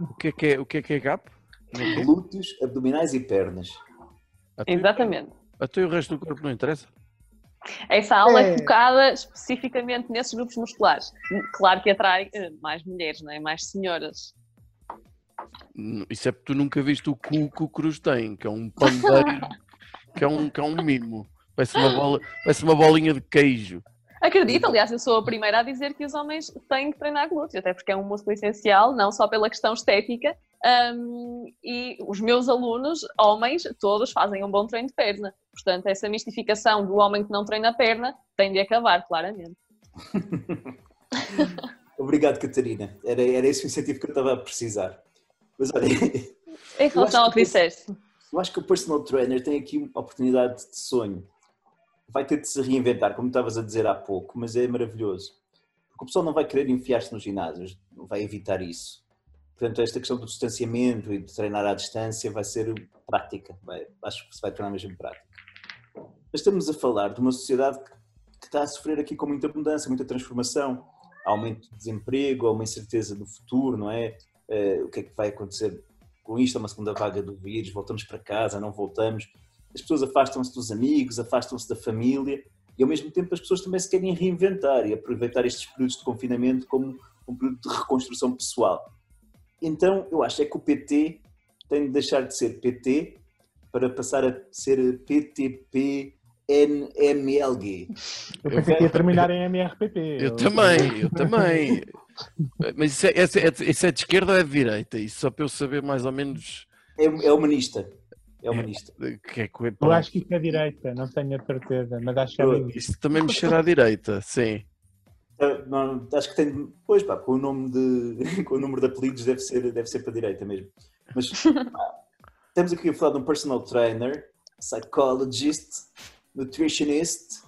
O que é que é, o que é, que é gap? É é? glúteos, abdominais e pernas. Até, Exatamente. até o resto do corpo não interessa. Essa aula é, É. focada especificamente nesses grupos musculares. Claro que atrai eh, mais mulheres, não é? mais senhoras. Isso é porque tu nunca viste o cu que o Cruz tem, que é um pandeiro, *laughs* que é um, que é um mimo. Parece uma, bola, parece uma bolinha de queijo. Acredito, aliás, eu sou a primeira a dizer que os homens têm que treinar glúteos, até porque é um músculo essencial, não só pela questão estética. hum, e os meus alunos, homens, todos fazem um bom treino de perna. Portanto, essa mistificação do homem que não treina a perna tem de acabar, claramente. *laughs* Obrigado, Catarina. Era, era esse o incentivo que eu estava a precisar. Mas olha, Em *laughs* relação ao que- disseste. eu acho que o personal trainer tem aqui uma oportunidade de sonho. Vai ter de se reinventar, como estavas a dizer há pouco, mas é maravilhoso. Porque o pessoal não vai querer enfiar-se nos ginásios, vai evitar isso. Portanto, esta questão do distanciamento e de treinar à distância vai ser prática. Vai- acho que se vai tornar mesmo prática. Mas estamos a falar de uma sociedade que, está a sofrer aqui com muita mudança, muita transformação. Há aumento de desemprego, há uma incerteza do futuro, não é? Eh, o que é que vai acontecer com isto? Há uma segunda vaga do vírus, voltamos para casa, não voltamos. As pessoas afastam-se dos amigos, afastam-se da família e ao mesmo tempo as pessoas também se querem reinventar e aproveitar estes períodos de confinamento como um período de reconstrução pessoal. Então eu acho é que o PT tem de deixar de ser PT para passar a ser PTP, NMLG. Eu pensei que ia terminar em MRPP. Eu também, eu também. Mas isso é, isso é- isso é de esquerda ou é de direita? Isso só para eu saber mais ou menos É, é humanista. É humanista. o que é que é. Eu acho que isso é direita, não tenho a certeza, mas acho que é isso. Isso também me cheira à direita, sim. Ah, não, acho que tem. Pois pá, com o nome de. *laughs* com o número de apelidos deve ser, deve ser para a direita mesmo. Mas *laughs* pá, estamos aqui a falar de um personal trainer, psychologist, nutritionist,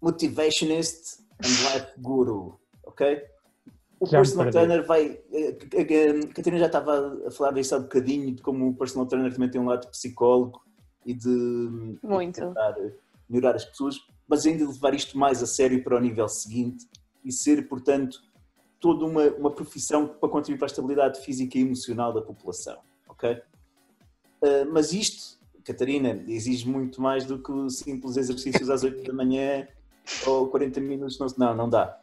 motivationist and life guru. Ok? O Já personal trainer vai. eh, A a Catarina já estava a falar disso há um bocadinho, de como o personal trainer também tem um lado psicólogo e de Muito. tentar melhorar as pessoas, mas ainda levar isto mais a sério para o nível seguinte e ser, portanto, toda uma, uma profissão para contribuir para a estabilidade física e emocional da população, ok? Ah, mas isto, Catarina, exige muito mais do que simples exercícios às 8 da manhã ou 40 minutos, não, não dá.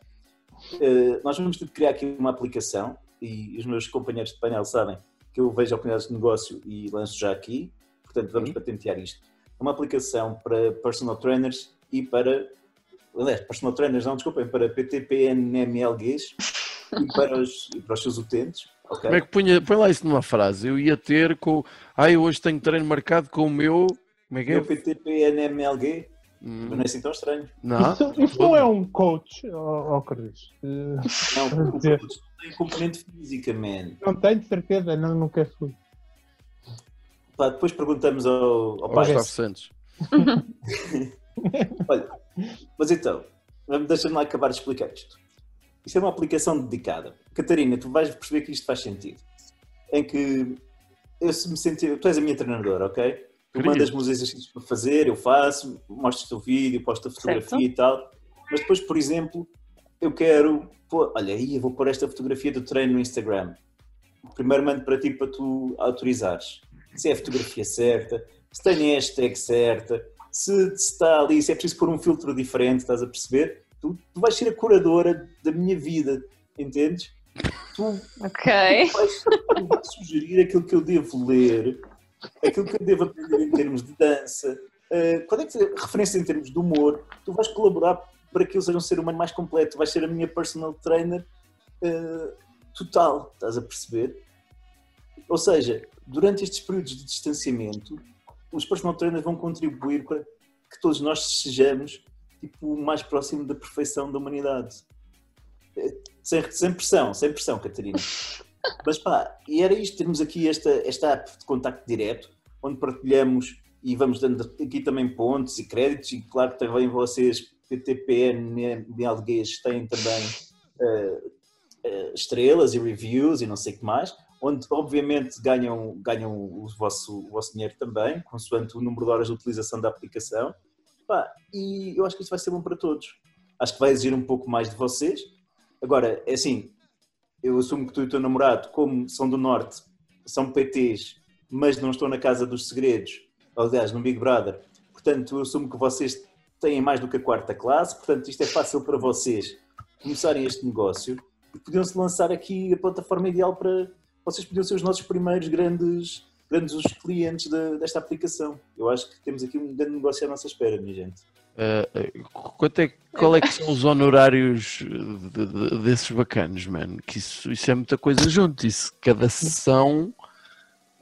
Ah, nós vamos ter de criar aqui uma aplicação e os meus companheiros de painel sabem que eu vejo oportunidades de negócio e lanço já aqui, portanto vamos patentear isto. Uma aplicação para personal trainers e para, aliás, personal trainers não, desculpem, para PTPNMLGs e para os, e para os seus utentes, ok? Como é que punha, põe lá isso numa frase? Eu ia ter com. Ai, hoje tenho treino marcado com o meu. Como é que O é? PTPNMLG, Hum, mas não é assim tão estranho. Não. Isso, isso não é um coach, ó oh. Eh, *laughs* Não, o dizer. produto tem componente física, man. Não tenho certeza, não, nunca fui. Pá, depois perguntamos ao, ao. Gustavo Santos. *laughs* Olha, mas então, vamos- deixa-me lá acabar de explicar isto. Isto é uma aplicação dedicada. Catarina, tu vais perceber que isto faz sentido. Em que eu se me sentir. Tu és a minha treinadora, ok? Tu mandas-me os exercícios para fazer, eu faço, mostro o teu vídeo, posto a fotografia Certo. e tal. Mas depois, por exemplo, eu quero. pôr- olha, aí eu vou pôr esta fotografia do treino no Instagram. Primeiro mando para ti para tu autorizares. Se é a fotografia certa, se tem a hashtag certa, se, se está ali, se é preciso pôr um filtro diferente, estás a perceber? Tu, tu vais ser a curadora da minha vida, entendes? Tu Ok. vais, tu vais sugerir aquilo que eu devo ler, aquilo que eu devo aprender em termos de dança, eh, quando é que referência em termos de humor, tu vais colaborar para que eu seja um ser humano mais completo, vais ser a minha personal trainer eh, total, estás a perceber? Ou seja, durante estes períodos de distanciamento, os personal trainers vão contribuir para que todos nós sejamos tipo, mais próximo da perfeição da humanidade. Eh, Sem, sem pressão, sem pressão, Catarina. Mas pá, e era isto, temos aqui esta, esta app de contacto direto, onde partilhamos e vamos dando aqui também pontos e créditos, e claro que também vocês, PTPN de Alguês, têm também eh, eh, estrelas e reviews e não sei o que mais, onde obviamente ganham, ganham o, vosso, o vosso dinheiro também, consoante o número de horas de utilização da aplicação. Pá, e eu acho que isto vai ser bom para todos. Acho que vai exigir um pouco mais de vocês. Agora, é assim, eu assumo que tu e o teu namorado, como são do Norte, são PTs, mas não estão na Casa dos Segredos, aliás, no Big Brother. Portanto, eu assumo que vocês têm mais do que a quarta classe, portanto, isto é fácil para vocês começarem este negócio e podiam-se lançar aqui a plataforma ideal para. Vocês podiam ser os nossos primeiros grandes, grandes clientes da- desta aplicação. Eu acho que temos aqui um grande negócio à nossa espera, minha gente. Quanto é, qual é que são os honorários de- de- desses bacanos, mano? Que isso, isso é muita coisa junto. Isso, cada sessão.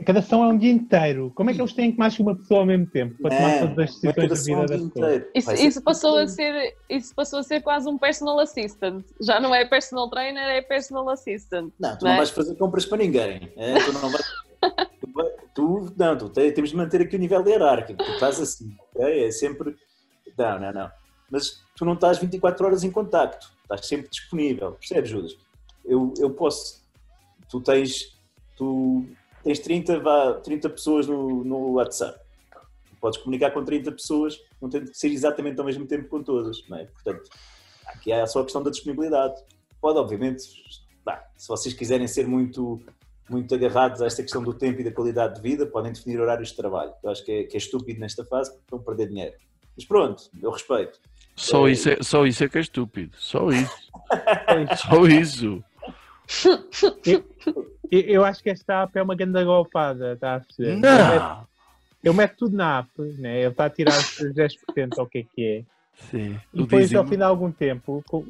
Cada sessão é um dia inteiro. Como é que eles têm que mais que uma pessoa ao mesmo tempo para tomar Não, todas as é decisões da vida o da pessoa? Isso, isso passou a ser, isso passou a ser quase um personal assistant. Já não é personal trainer, é personal assistant. Não, tu Não não é? vais fazer compras para ninguém. é? Tu não vais. *laughs* tu, não, tu te- temos de manter aqui o nível hierárquico. Tu estás assim, ok? É sempre. Não, não, não. Mas tu não estás 24 horas em contacto. Estás sempre disponível. Percebes, Judas? Eu, eu posso. Tu tens. Tu tens 30, vá, 30 pessoas no, no WhatsApp. Podes comunicar com 30 pessoas, não tem que ser exatamente ao mesmo tempo com todas. Não é? Portanto, aqui há só a questão da disponibilidade. Pode, obviamente, Bah, se vocês quiserem ser muito, muito agarrados a esta questão do tempo e da qualidade de vida, podem definir horários de trabalho. Eu acho que é, que é estúpido nesta fase estão a perder dinheiro. Mas pronto, eu respeito. Só É. isso é, só isso é que é estúpido. Só isso. *laughs* Só isso. Eu, eu acho que esta app é uma grande golpada, está a perceber? Não. ele mete tudo na app, né? ele está a tirar os 10% ou o que é que é. Sim. E depois, ao fim de algum tempo, com-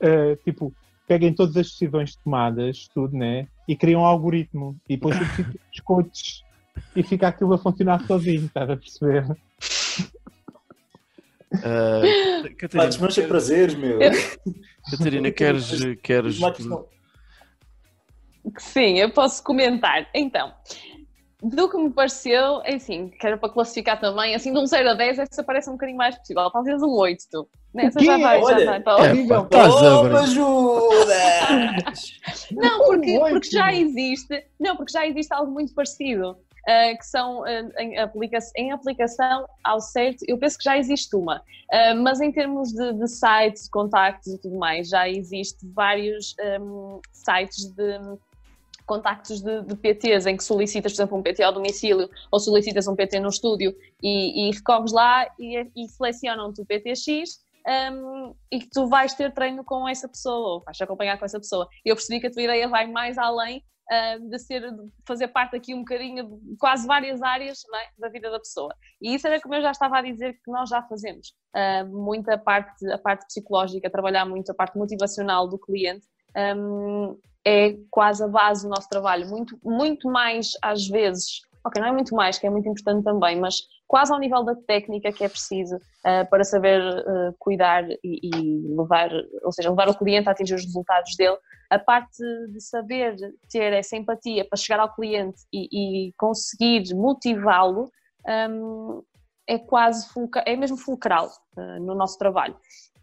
eh, tipo, peguem todas as decisões tomadas, tudo, né? E criam um algoritmo. E depois *laughs* tu precisas de escotes e fica aquilo a funcionar sozinho, estás a perceber? Pá, Catarina, desmancha prazeres, meu. Catarina, queres, queres Sim, eu posso comentar. Então, do que me pareceu, é assim, que era para classificar também, assim, de um 0 a 10, essa parece um bocadinho mais possível. Talvez um 8, tu. Nessa já vai, já Olha, vai para É, pá, estás a brincar. Judas! Não, *laughs* porque, porque já existe, não, porque já existe algo muito parecido. Ah, que são ah, em, aplica em aplicação ao certo, eu penso que já existe uma, Ah, mas em termos de, de sites, contactos e tudo mais, já existe vários ahm, sites de contactos de, de PTs em que solicitas, por exemplo, um PT ao domicílio ou solicitas um PT no estúdio e, e recorres lá e, e selecionam-te o PTX um, e que tu vais ter treino com essa pessoa ou vais acompanhar com essa pessoa. Eu percebi que a tua ideia vai mais além uh, de ser, de fazer parte aqui um bocadinho de quase várias áreas é, da vida da pessoa. E isso era como eu já estava a dizer que nós já fazemos. Muita parte, a parte psicológica, trabalhar muito a parte motivacional do cliente. É quase a base do nosso trabalho, muito, muito mais às vezes, ok, não é muito mais, que é muito importante também, mas quase ao nível da técnica que é preciso uh, para saber uh, cuidar e, e, levar, ou seja, levar o cliente a atingir os resultados dele, a parte de saber ter essa empatia para chegar ao cliente e, e conseguir motivá-lo um, é quase, é mesmo fulcral uh, no nosso trabalho.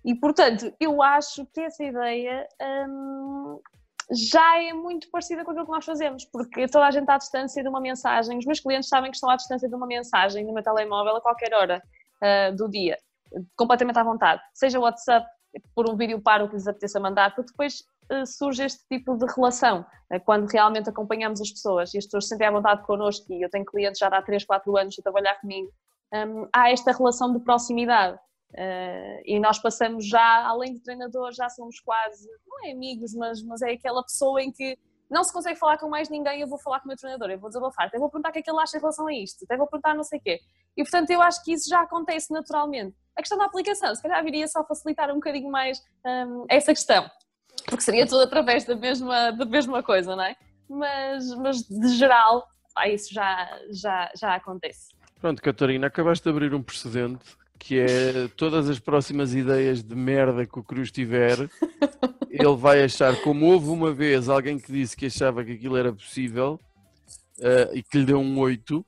E, portanto, eu acho que essa ideia um, já é muito parecida com aquilo que nós fazemos, porque toda a gente está à distância de uma mensagem, os meus clientes sabem que estão à distância de uma mensagem no meu telemóvel a qualquer hora uh, do dia, completamente à vontade, seja WhatsApp, por um vídeo para o que lhes apeteça mandar, porque depois uh, surge este tipo de relação, uh, quando realmente acompanhamos as pessoas e as pessoas se sentem à vontade connosco, e eu tenho clientes já há 3, 4 anos a trabalhar comigo, um, há esta relação de proximidade. Uh, e nós passamos já, além de treinador, já somos quase, não é amigos, mas, mas é aquela pessoa em que não se consegue falar com mais ninguém, eu vou falar com o meu treinador, eu vou desabafar, até vou perguntar o que é que ele acha em relação a isto, até vou perguntar não sei o quê. E portanto eu acho que isso já acontece naturalmente. A questão da aplicação, se calhar viria só facilitar um bocadinho mais um, essa questão, porque seria tudo através da mesma, da mesma coisa, não é? Mas, mas de geral, pá, isso já, já, já acontece. Pronto, Catarina, acabaste de abrir um precedente que é todas as próximas ideias de merda que o Cruz tiver, ele vai achar, como houve uma vez alguém que disse que achava que aquilo era possível uh, e que lhe deu um 8,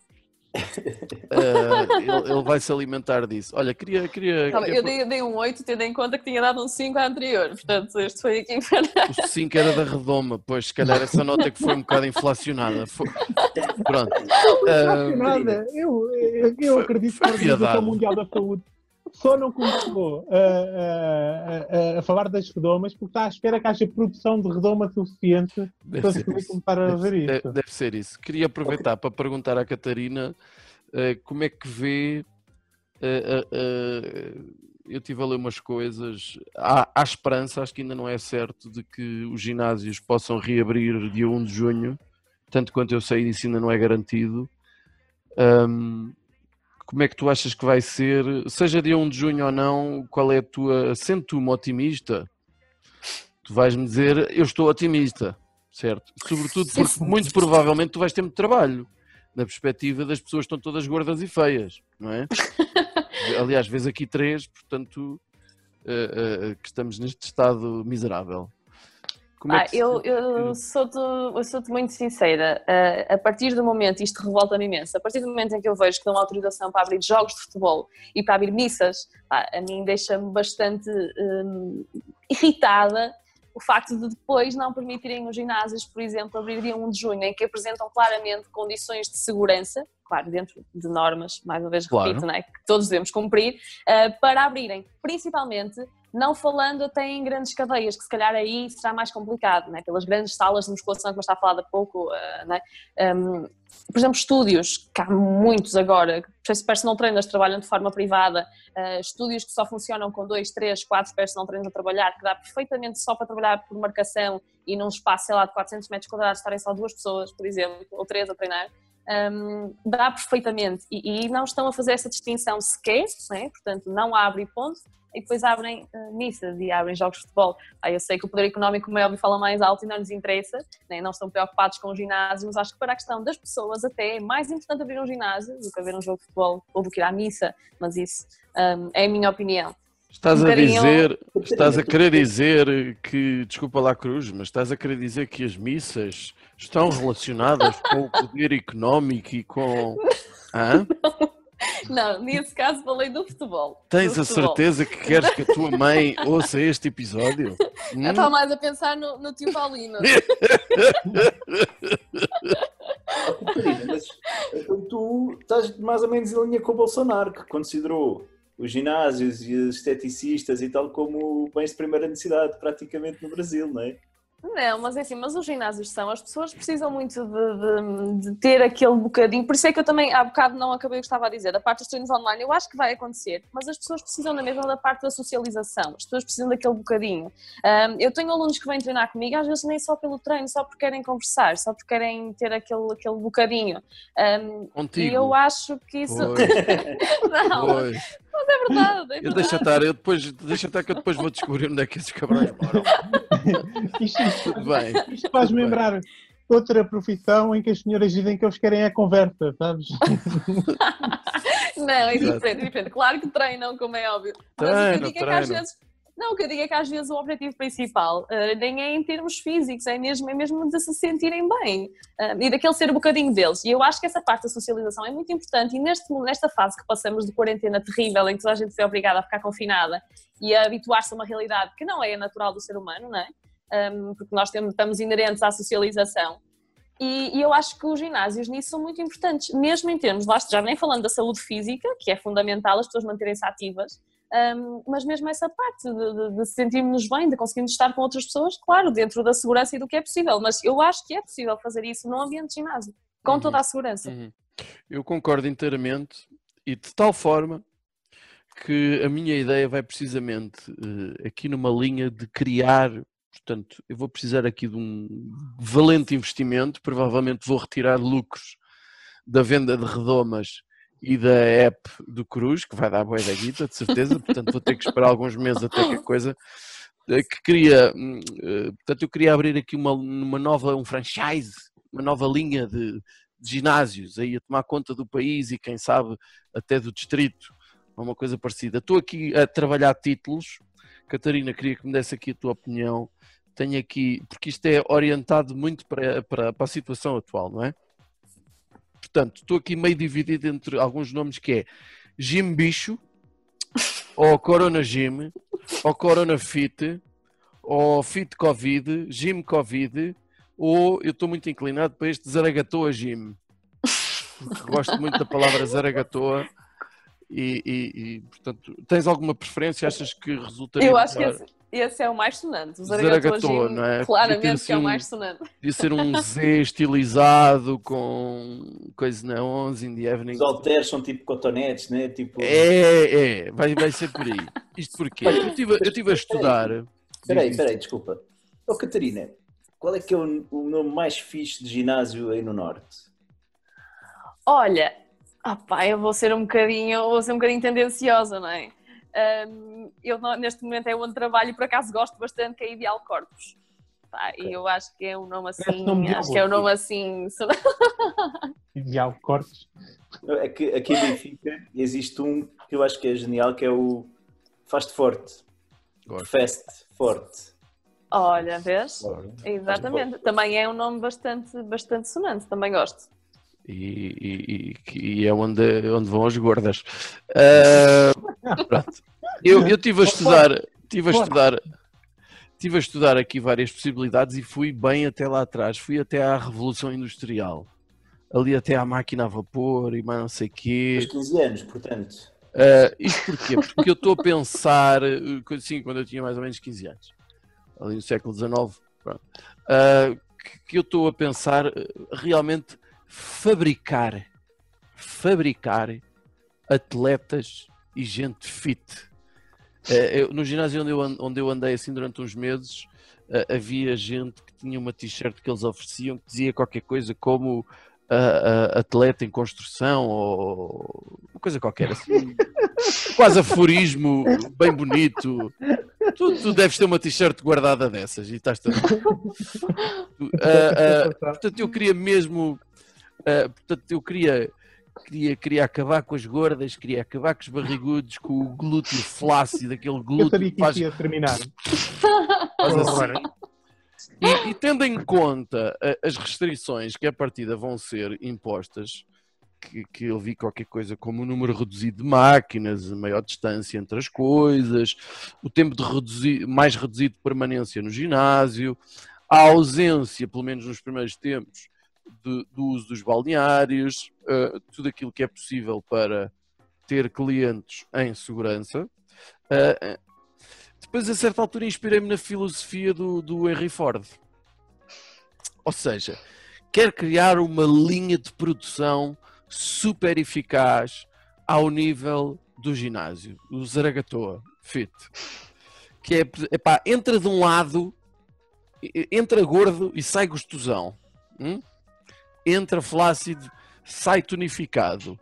uh, ele, ele, vai se alimentar disso. Olha, queria. queria, Não, queria... Eu dei, dei, um 8, tendo em conta que tinha dado um 5 à anterior, portanto, este foi aqui O 5 era da redoma, pois se calhar essa nota que foi um bocado inflacionada. Foi... Pronto. Não, uh, nada. Eu, eu, eu foi, acredito foi que a Organização Mundial da Saúde só não começou a, a, a, falar das redomas porque está à espera que haja produção de redoma suficiente deve para se poder começar a ver isso. Deve, deve, ser isso. Queria aproveitar okay. para perguntar à Catarina uh, como é que vê. Uh, eu tive a ler umas coisas. Há, há, esperança, acho que ainda não é certo, de que os ginásios possam reabrir dia 1 de junho. Tanto quanto eu sei, isso ainda não é garantido. Um, como é que tu achas que vai ser, seja dia 1 de junho ou não, qual é a tua, sendo tu uma otimista, tu vais-me dizer, eu estou otimista, certo? Sobretudo porque muito provavelmente tu vais ter muito trabalho, na perspectiva das pessoas que estão todas gordas e feias, não é? *laughs* Aliás, vês aqui três, portanto, uh, uh, que estamos neste estado miserável. Como ah, é eu, eu sou-te sou muito sincera. Uh, a partir do momento, isto revolta-me imenso, a partir do momento em que eu vejo que dão autorização para abrir jogos de futebol e para abrir missas, ah, a mim deixa-me bastante um, irritada o facto de depois não permitirem os ginásios, por exemplo, abrir dia 1 de junho, em que apresentam claramente condições de segurança, claro, dentro de normas, mais uma vez repito, claro. né, que todos devemos cumprir, uh, para abrirem, principalmente não falando até em grandes cadeias, que se calhar aí será mais complicado, né? pelas grandes salas de musculação que estava a falar há pouco, uh, né? um, por exemplo, estúdios, que há muitos agora, personal trainers trabalham de forma privada, uh, estúdios que só funcionam com dois, três, quatro personal trainers a trabalhar, que dá perfeitamente só para trabalhar por marcação e num espaço, sei lá, de 400 metros quadrados estarem só duas pessoas, por exemplo, ou três a treinar, um, dá perfeitamente. E, e, não estão a fazer essa distinção sequer, né? portanto, não abrem ponto e depois abrem uh, missas e abrem jogos de futebol. Ah, eu sei que o poder económico, como é óbvio, fala mais alto e não lhes interessa, né? não estão preocupados com o ginásio, mas acho que para a questão das pessoas até é mais importante abrir um ginásio do que haver um jogo de futebol ou do que ir à missa, mas isso um, é a minha opinião. Estás a dizer, *laughs* estás a querer dizer que, desculpa lá Cruz, mas estás a querer dizer que as missas estão relacionadas com o poder económico e com. Hã? *laughs* Não, nesse caso falei do futebol. Tens do a futebol. certeza que queres que a tua mãe ouça este episódio? *laughs* Eu Hum? estava mais a pensar no, no tio Paulino. *laughs* Catarina, mas então tu estás mais ou menos em linha com o Bolsonaro, que considerou os ginásios e os esteticistas e tal como bens de primeira necessidade praticamente no Brasil, não é? Não, mas é assim, mas os ginásios são, as pessoas precisam muito de, de- de ter aquele bocadinho, por isso é que eu também há bocado não acabei o que estava a dizer, da parte dos treinos online, eu acho que vai acontecer, mas as pessoas precisam da mesma da parte da socialização, as pessoas precisam daquele bocadinho. Ahm, eu tenho alunos que vêm treinar comigo, às vezes nem só pelo treino, só porque querem conversar, só porque querem ter aquele, aquele bocadinho. E Contigo. eu acho que isso. Pois, *laughs* não, pois. É verdade. É Eu verdade. deixa estar, eu depois, deixa estar que eu depois vou descobrir onde é que esses cabrões moram. *laughs* Isto, isto- Tudo bem. isto faz-me lembrar outra profissão em que as senhoras dizem que eles querem a conversa, sabes? *laughs* Não, é diferente, é diferente. Claro que treinam, como é óbvio. Mas o que eu é que às vezes. Não, o que eu digo é que às vezes o objetivo principal eh, nem é em termos físicos, é mesmo, é mesmo de se sentirem bem eh, e daquele ser um bocadinho deles. E eu acho que essa parte da socialização é muito importante e neste, nesta fase que passamos de quarentena terrível, em que toda a gente foi obrigada a ficar confinada e a habituar-se a uma realidade que não é a natural do ser humano, não é? Um, porque nós temos, estamos inerentes à socialização. E, e eu acho que os ginásios nisso são muito importantes, mesmo em termos, lá já nem falando da saúde física, que é fundamental as pessoas manterem-se ativas, um, mas mesmo essa parte de, de, de sentirmos bem, de conseguirmos estar com outras pessoas, claro, dentro da segurança e do que é possível, mas eu acho que é possível fazer isso num ambiente de ginásio, com Uhum. toda a segurança. Uhum. Eu concordo inteiramente e de tal forma que a minha ideia vai precisamente eh, aqui numa linha de criar, portanto, eu vou precisar aqui de um valente investimento, provavelmente vou retirar lucros da venda de redomas e da app do Cruz, que vai dar boa da guita, de certeza, portanto vou ter que esperar alguns meses até que a coisa eh, que queria, hum, eh, portanto eu queria abrir aqui uma, uma nova, um franchise, uma nova linha de, de ginásios aí a tomar conta do país e quem sabe até do distrito, uma coisa parecida. Estou aqui a trabalhar títulos. Catarina, queria que me desse aqui a tua opinião. Tenho aqui, porque isto é orientado muito para, para, para a situação atual, não é? Portanto, estou aqui meio dividido entre alguns nomes que é Gym Bicho, *laughs* ou Corona Gym, ou Corona Fit, ou Fit Covid, Gym Covid, ou eu estou muito inclinado para este Zaragatoa. Porque gosto muito da palavra Zaragatoa. E, e- e, portanto, tens alguma preferência? Achas que resultaria Eu acho que esse, esse é o mais sonante. O Zaragatoa, não é? Claramente que é o assim mais sonante. Podia ser um Z estilizado com coisa na 11 in the evening. Os halteres são tipo cotonetes, né? Tipo... É, é, vai, vai ser por aí. Isto porquê? Eu estive eu tive a estudar. Espera aí, espera aí, desculpa. Ô Catarina, qual é que é o, o nome mais fixe de ginásio aí no Norte? Olha, opá, eu vou ser um bocadinho, vou ser um bocadinho tendenciosa, não é? Hum, eu neste momento é onde trabalho e por acaso gosto bastante que é Ideal Corpus. Pá, E eu acho que é um nome assim, nome acho que é um nome assim. *laughs* Ideal, cortes. É que aqui em Benfica existe um que eu acho que é genial, que é o Fast Forte. Gosto. Fast Forte. Olha, vês? Forte. Exatamente. Também é um nome bastante, bastante sonante, também gosto. E, e- e- é onde, onde vão as gordas. *laughs* Ah, pronto. Eu, eu tive a estudar, tive a estudar, tive a estudar aqui várias possibilidades e fui bem até lá atrás. Fui até à Revolução Industrial, ali até à máquina a vapor e mais não sei quê. Aos 15 anos, portanto. Uh, isto porquê? Porque eu estou a pensar, uh, quando- sim, quando eu tinha mais ou menos 15 anos, ali no século XIX, pronto, uh, que, que eu estou a pensar uh, realmente fabricar, fabricar atletas e gente fit. Uh, eu- no ginásio onde eu, onde eu andei assim durante uns meses, uh, havia gente que tinha uma t-shirt que eles ofereciam que dizia qualquer coisa como ah, ah, atleta em construção ou uma coisa qualquer assim. *laughs* Quase aforismo, bem bonito. Tu, tu deves ter uma t-shirt guardada dessas e estás ah, *laughs* portanto, eu queria mesmo. Ah, portanto, eu queria, queria, queria acabar com as gordas, queria acabar com os barrigudos, com o glúteo flácido, aquele Eu glúteo sabia que que faz, isso ia terminar. faz assim. E, e tendo em conta a- as restrições que a partida vão ser impostas, que, que eu vi qualquer coisa como o número reduzido de máquinas, a maior distância entre as coisas, o tempo de reduzir, mais reduzido de permanência no ginásio, a ausência, pelo menos nos primeiros tempos, de- do uso dos balneários, eh, tudo aquilo que é possível para ter clientes em segurança. Eh, depois, a certa altura, inspirei-me na filosofia do, do Henry Ford. Ou seja, quer criar uma linha de produção super eficaz ao nível do ginásio, o Zaragatoa Fit. Que é, epá, entra de um lado, entra gordo e sai gostosão. hum? Entra flácido, sai tonificado.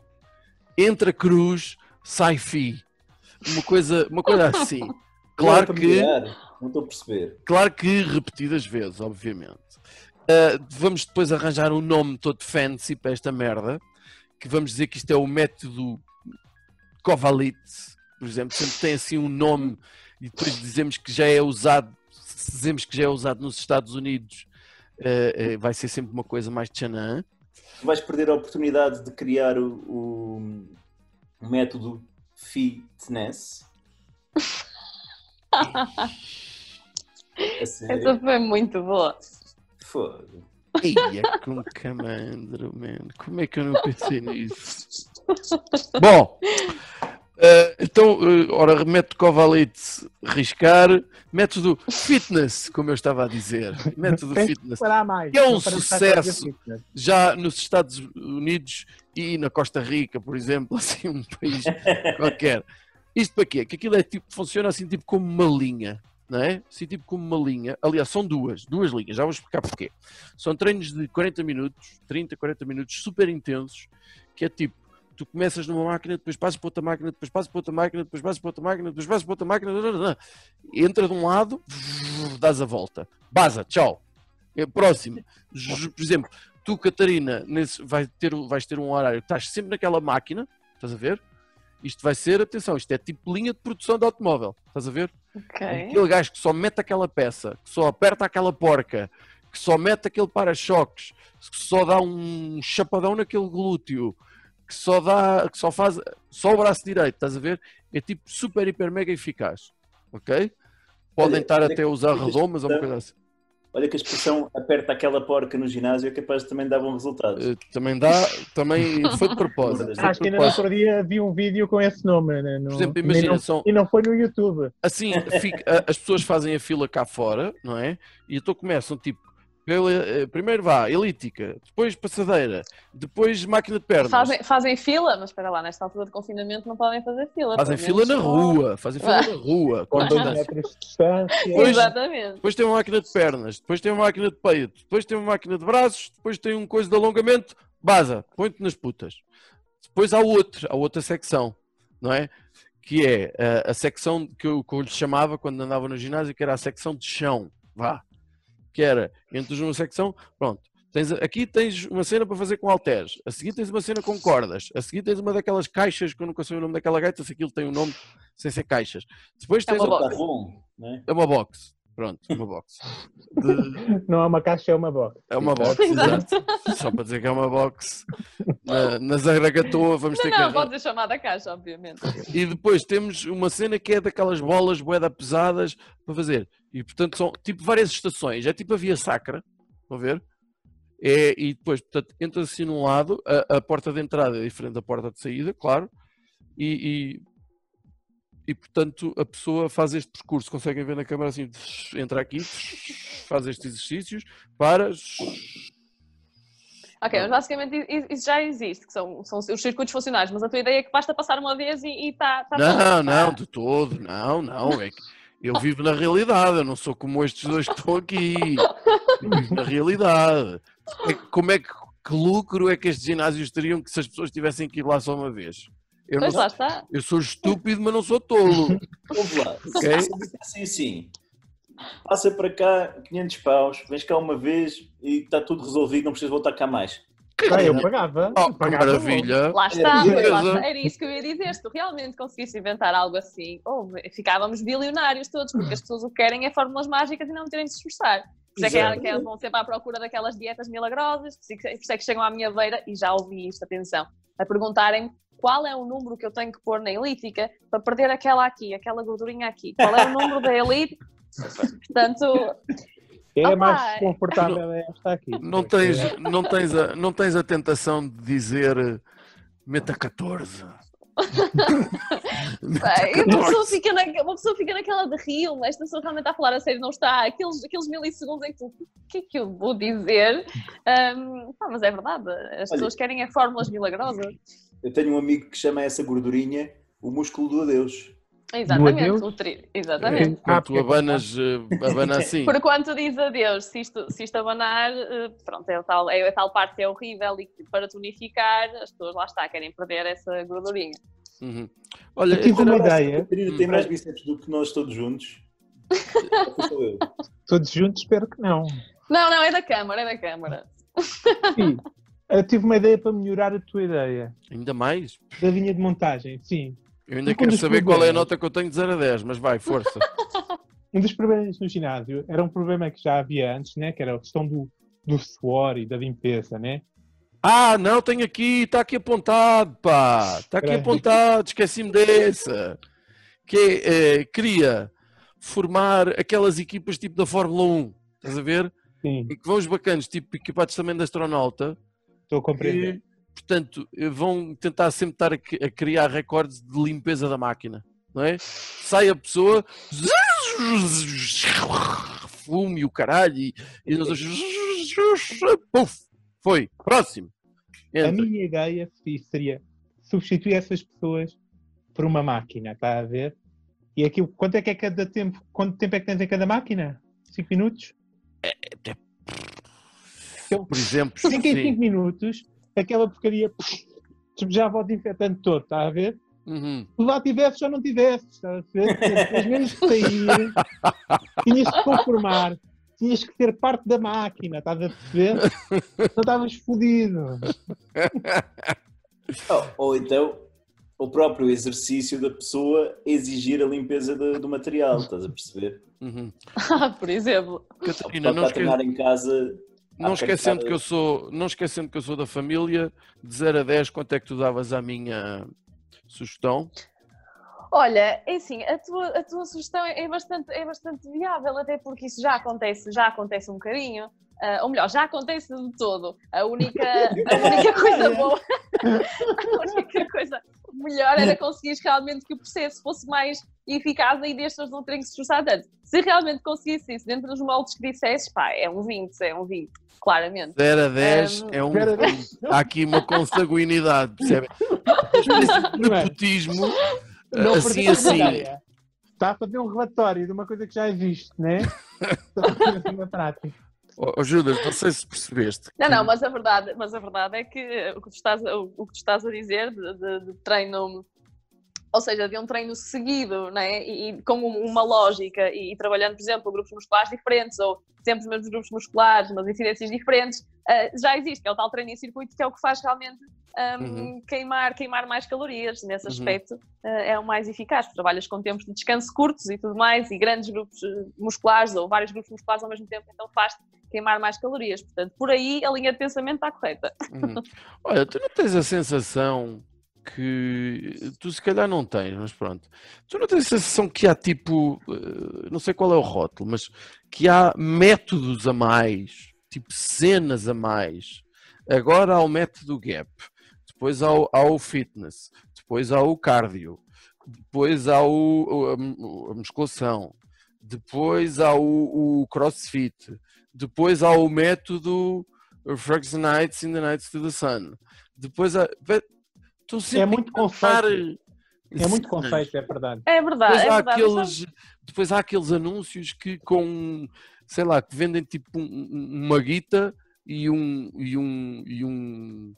Entra cruz, sai fi. Uma coisa, uma coisa assim. *laughs* Claro que. Não estou a perceber. Claro que repetidas vezes, obviamente. Uh, vamos depois arranjar um nome todo fancy para esta merda, que vamos dizer que isto é o método Kovalit, por exemplo, sempre tem assim um nome e depois dizemos que já é usado, dizemos que já é usado nos Estados Unidos, uh, uh, vai ser sempre uma coisa mais tchanã. Tu vais perder a oportunidade de criar o, o- método fitness. *laughs* Essa foi muito boa. Fogo. Ia com camandro, man. Como é que eu não pensei nisso? *laughs* Bom, eh, então, eh, ora, método Covalite riscar, método fitness, como eu estava a dizer, método fitness, mais. Que é um sucesso. já nos Estados Unidos e na Costa Rica, por exemplo, *laughs* assim, um país qualquer. Isto para quê? Que aquilo é tipo, funciona assim, tipo como uma linha, não é? Assim, tipo como uma linha. Aliás, são duas, duas linhas, já vou explicar porquê. São treinos de 40 minutos, 30, 40 minutos, super intensos, que é tipo, tu começas numa máquina, depois passas para outra máquina, depois passas para outra máquina, depois passas para outra máquina, depois passas para outra máquina, entra de um lado, *laughs* dás a volta. Baza, tchau. É, Próximo. Por exemplo, tu, Catarina, nesse, vai ter, vais ter um horário, estás sempre naquela máquina, estás a ver? Isto vai ser, atenção, isto é tipo linha de produção de automóvel, estás a ver? Ok. Aquele gajo que só mete aquela peça, que só aperta aquela porca, que só mete aquele para-choques, que só dá um chapadão naquele glúteo, que só dá, que só faz só o braço direito, estás a ver? É tipo super, hiper, mega eficaz. Ok? Podem Olha, estar olha até a usar redomas ou uma coisa assim. Olha que a expressão aperta aquela porca no ginásio é capaz de também dar bom resultado. Eh, Também dá, também *laughs* foi de propósito. foi Acho que ainda no outro dia vi um vídeo com esse nome. né, no- Por exemplo, e imagina, não- são, E não foi no YouTube. assim, fica- as pessoas fazem a fila cá fora, não é? E então começam tipo, pela, eh, primeiro vá, elíptica, depois passadeira, depois máquina de pernas. Fazem, fazem fila, mas espera lá, nesta altura de confinamento não podem fazer fila. Fazem fila na rua, fazem fila na *laughs* rua. com dois metros de distância. Pois. Exatamente. Depois tem uma máquina de pernas, depois tem uma máquina de peito, depois tem uma máquina de braços, depois tem um coisa de alongamento, baza, põe-te nas putas. Depois há outra, há outra secção, não é? Que é a, a secção que eu, que eu lhe chamava quando andava no ginásio, que era a secção de chão, vá. Que era, entras numa secção, pronto. Tens, aqui tens uma cena para fazer com halteres, a seguir tens uma cena com cordas, a seguir tens uma daquelas caixas, que eu nunca sei o nome daquela gaita, se aquilo tem um nome sem ser caixas. Depois É tens uma a- box. Não é? é uma box. Pronto, uma box. De- *laughs* Não é uma caixa, é uma box. é uma box, exato. Só para dizer que é uma box. Na, na Zaragatoa vamos ter Não, que. não, pode ser chamada caixa, obviamente. E depois temos uma cena que é daquelas bolas boeda pesadas para fazer. E portanto são tipo várias estações. É tipo a via sacra. Estão a ver? É, e depois, portanto, entra assim num lado, a, a porta de entrada é diferente da porta de saída, claro. E, e, e, portanto a pessoa faz este percurso, conseguem ver na câmara assim, entra aqui, faz estes exercícios, para, Ok, mas basicamente isso já existe, que são, são os circuitos funcionais, mas a tua ideia é que basta passar uma vez e está tá Não, pronto. não, de todo, não, não. É que eu vivo na realidade, eu não sou como estes dois que estão aqui. Eu vivo na realidade. É Como é que, que lucro é que estes ginásios teriam que se as pessoas tivessem que ir lá só uma vez? Eu, não Pois lá sou- está. eu sou estúpido, mas não sou tolo. Ouve lá, Ok. se se dissessem assim, passa para cá 500 paus, vens cá uma vez e está tudo resolvido, não precisas voltar cá mais. Ah, eu pagava. Oh, que pagava maravilha! Lá está, É, pois lá está. era isso que eu ia dizer. Se tu realmente conseguisse inventar algo assim, oh, ficávamos bilionários todos, porque as pessoas o que querem é fórmulas mágicas e não terem de se esforçar. Por isso é que, elas vão sempre à procura daquelas dietas milagrosas, por isso é que- por isso é que chegam à minha beira, e já ouvi isto, atenção, a perguntarem qual é o número que eu tenho que pôr na elítica para perder aquela aqui, aquela gordurinha aqui. Qual é o número da elite? *laughs* Portanto, É mais confortável é esta aqui. Não tens, não, tens a, não tens a tentação de dizer meta 14. Pá, e uma, pessoa fica na, uma pessoa fica naquela de rio, mas esta pessoa realmente está a falar a sério, não está. Aqueles, aqueles milissegundos em que tu, o que é que eu vou dizer? Ahm, pá, mas é verdade, as pessoas querem é fórmulas milagrosas. Eu tenho um amigo que chama essa gordurinha o músculo do adeus. Exatamente, adeus? o tri, exatamente. Ah, Quando tu abanas, eh, abana assim. Por quanto diz adeus, se isto, se isto abanar, eh, pronto, é, o tal, é a tal parte que é horrível e que para tonificar, as pessoas lá está, querem perder essa gordurinha. Uhum. Olha, Eu tive uma ideia. Catarina tem mais bíceps do que nós todos juntos. *laughs* Todos juntos, espero que não. Não, não, é da Câmara, é da Câmara. Sim. Eu tive uma ideia para melhorar a tua ideia. ainda mais. Da linha de montagem, sim. Eu ainda Um quero saber qual é a nota que eu tenho de 0 a 10, mas vai, força. *laughs* Um dos problemas no ginásio era um problema que já havia antes, né? Que era a questão do, do suor e da limpeza, né? Ah, não, tenho aqui, está aqui apontado, pá. Está aqui apontado, esqueci-me dessa. Que eh, queria formar aquelas equipas tipo da Fórmula 1, estás a ver? Sim, E que vão os bacanos, tipo equipados também de astronauta, estou a compreender. Portanto, eh, vão tentar sempre estar a, a criar recordes de limpeza da máquina, não é? Sai a pessoa, fume o caralho e, e nós puf, foi, próximo. A Entra. minha ideia seria substituir essas pessoas por uma máquina, está a ver? E aquilo, quanto é que é cada tempo? Quanto tempo é que tens em cada máquina? 5 minutos? Por exemplo, 5 em 5 sim. minutos, aquela porcaria despejava o desinfetante todo, está a ver? Uhum. Tu lá tivesses ou não tivesses, está a ver? Às vezes de sair, *laughs* tinhas que conformar, tinhas que ser parte da máquina, estás a perceber? Não estavas fodido. Oh, ou então o próprio exercício da pessoa exigir a limpeza do, do material, estás a perceber? Uhum. *laughs* Por exemplo. Catarina, Pode não, estar a esque... treinar em casa. Não esquecendo que eu sou, não esquecendo que eu sou da família, de 0 a 10, quanto é que tu davas à minha sugestão? Olha, é assim, a tua, a tua sugestão é bastante, é bastante viável, até porque isso já acontece, já acontece um bocadinho. ah, ou melhor, já acontece de todo. A única, a *laughs* única coisa boa, *laughs* a única coisa melhor era conseguires realmente que o processo fosse mais eficaz e destas não terem que se esforçar tanto. Se realmente conseguisse isso dentro dos moldes que dissesses, pá, é um 20, é um 20, claramente. 0 a 10 Um, é um. zero a Há aqui uma consanguinidade? Uma Não é? nepotismo, Não assim, assim. Está a fazer um relatório de uma coisa que já existe, né? Está a fazer na prática. *laughs* Oh, oh, Judas, não sei se percebeste. Não, não, mas a verdade, mas a verdade é que o que tu estás, a- o, o que tu estás a dizer de, de- de treino, ou seja, de um treino seguido, né? e, e com um- uma lógica e, trabalhando, por exemplo, grupos musculares diferentes ou sempre os mesmos grupos musculares, mas incidências diferentes, eh, já existe, que é o tal treino em circuito que é o que faz realmente ahm, Uhum. queimar, queimar mais calorias. Nesse Uhum. aspecto eh, é o mais eficaz, trabalhas com tempos de descanso curtos e tudo mais, e grandes grupos eh, musculares ou vários grupos musculares ao mesmo tempo, então faz queimar mais calorias. Portanto, por aí a linha de pensamento está correta. Uhum. Olha, tu não tens a sensação que tu se calhar não tens, mas pronto. Tu não tens a sensação que há tipo, eh, não sei qual é o rótulo, mas que há métodos a mais, tipo cenas a mais. Agora há o método gap, depois há o, há o fitness, depois há o cardio, depois há o, a mu- a musculação, depois há o, o crossfit, depois há o método Friday Nights in the Nights to the Sun. Depois há. Estou sempre É muito inventar conceito. É muito conceito, é verdade. É verdade, Depois é há, verdade. mas aqueles, depois há aqueles anúncios que com, sei lá, que vendem tipo um- um- uma guita e um, e um, e um,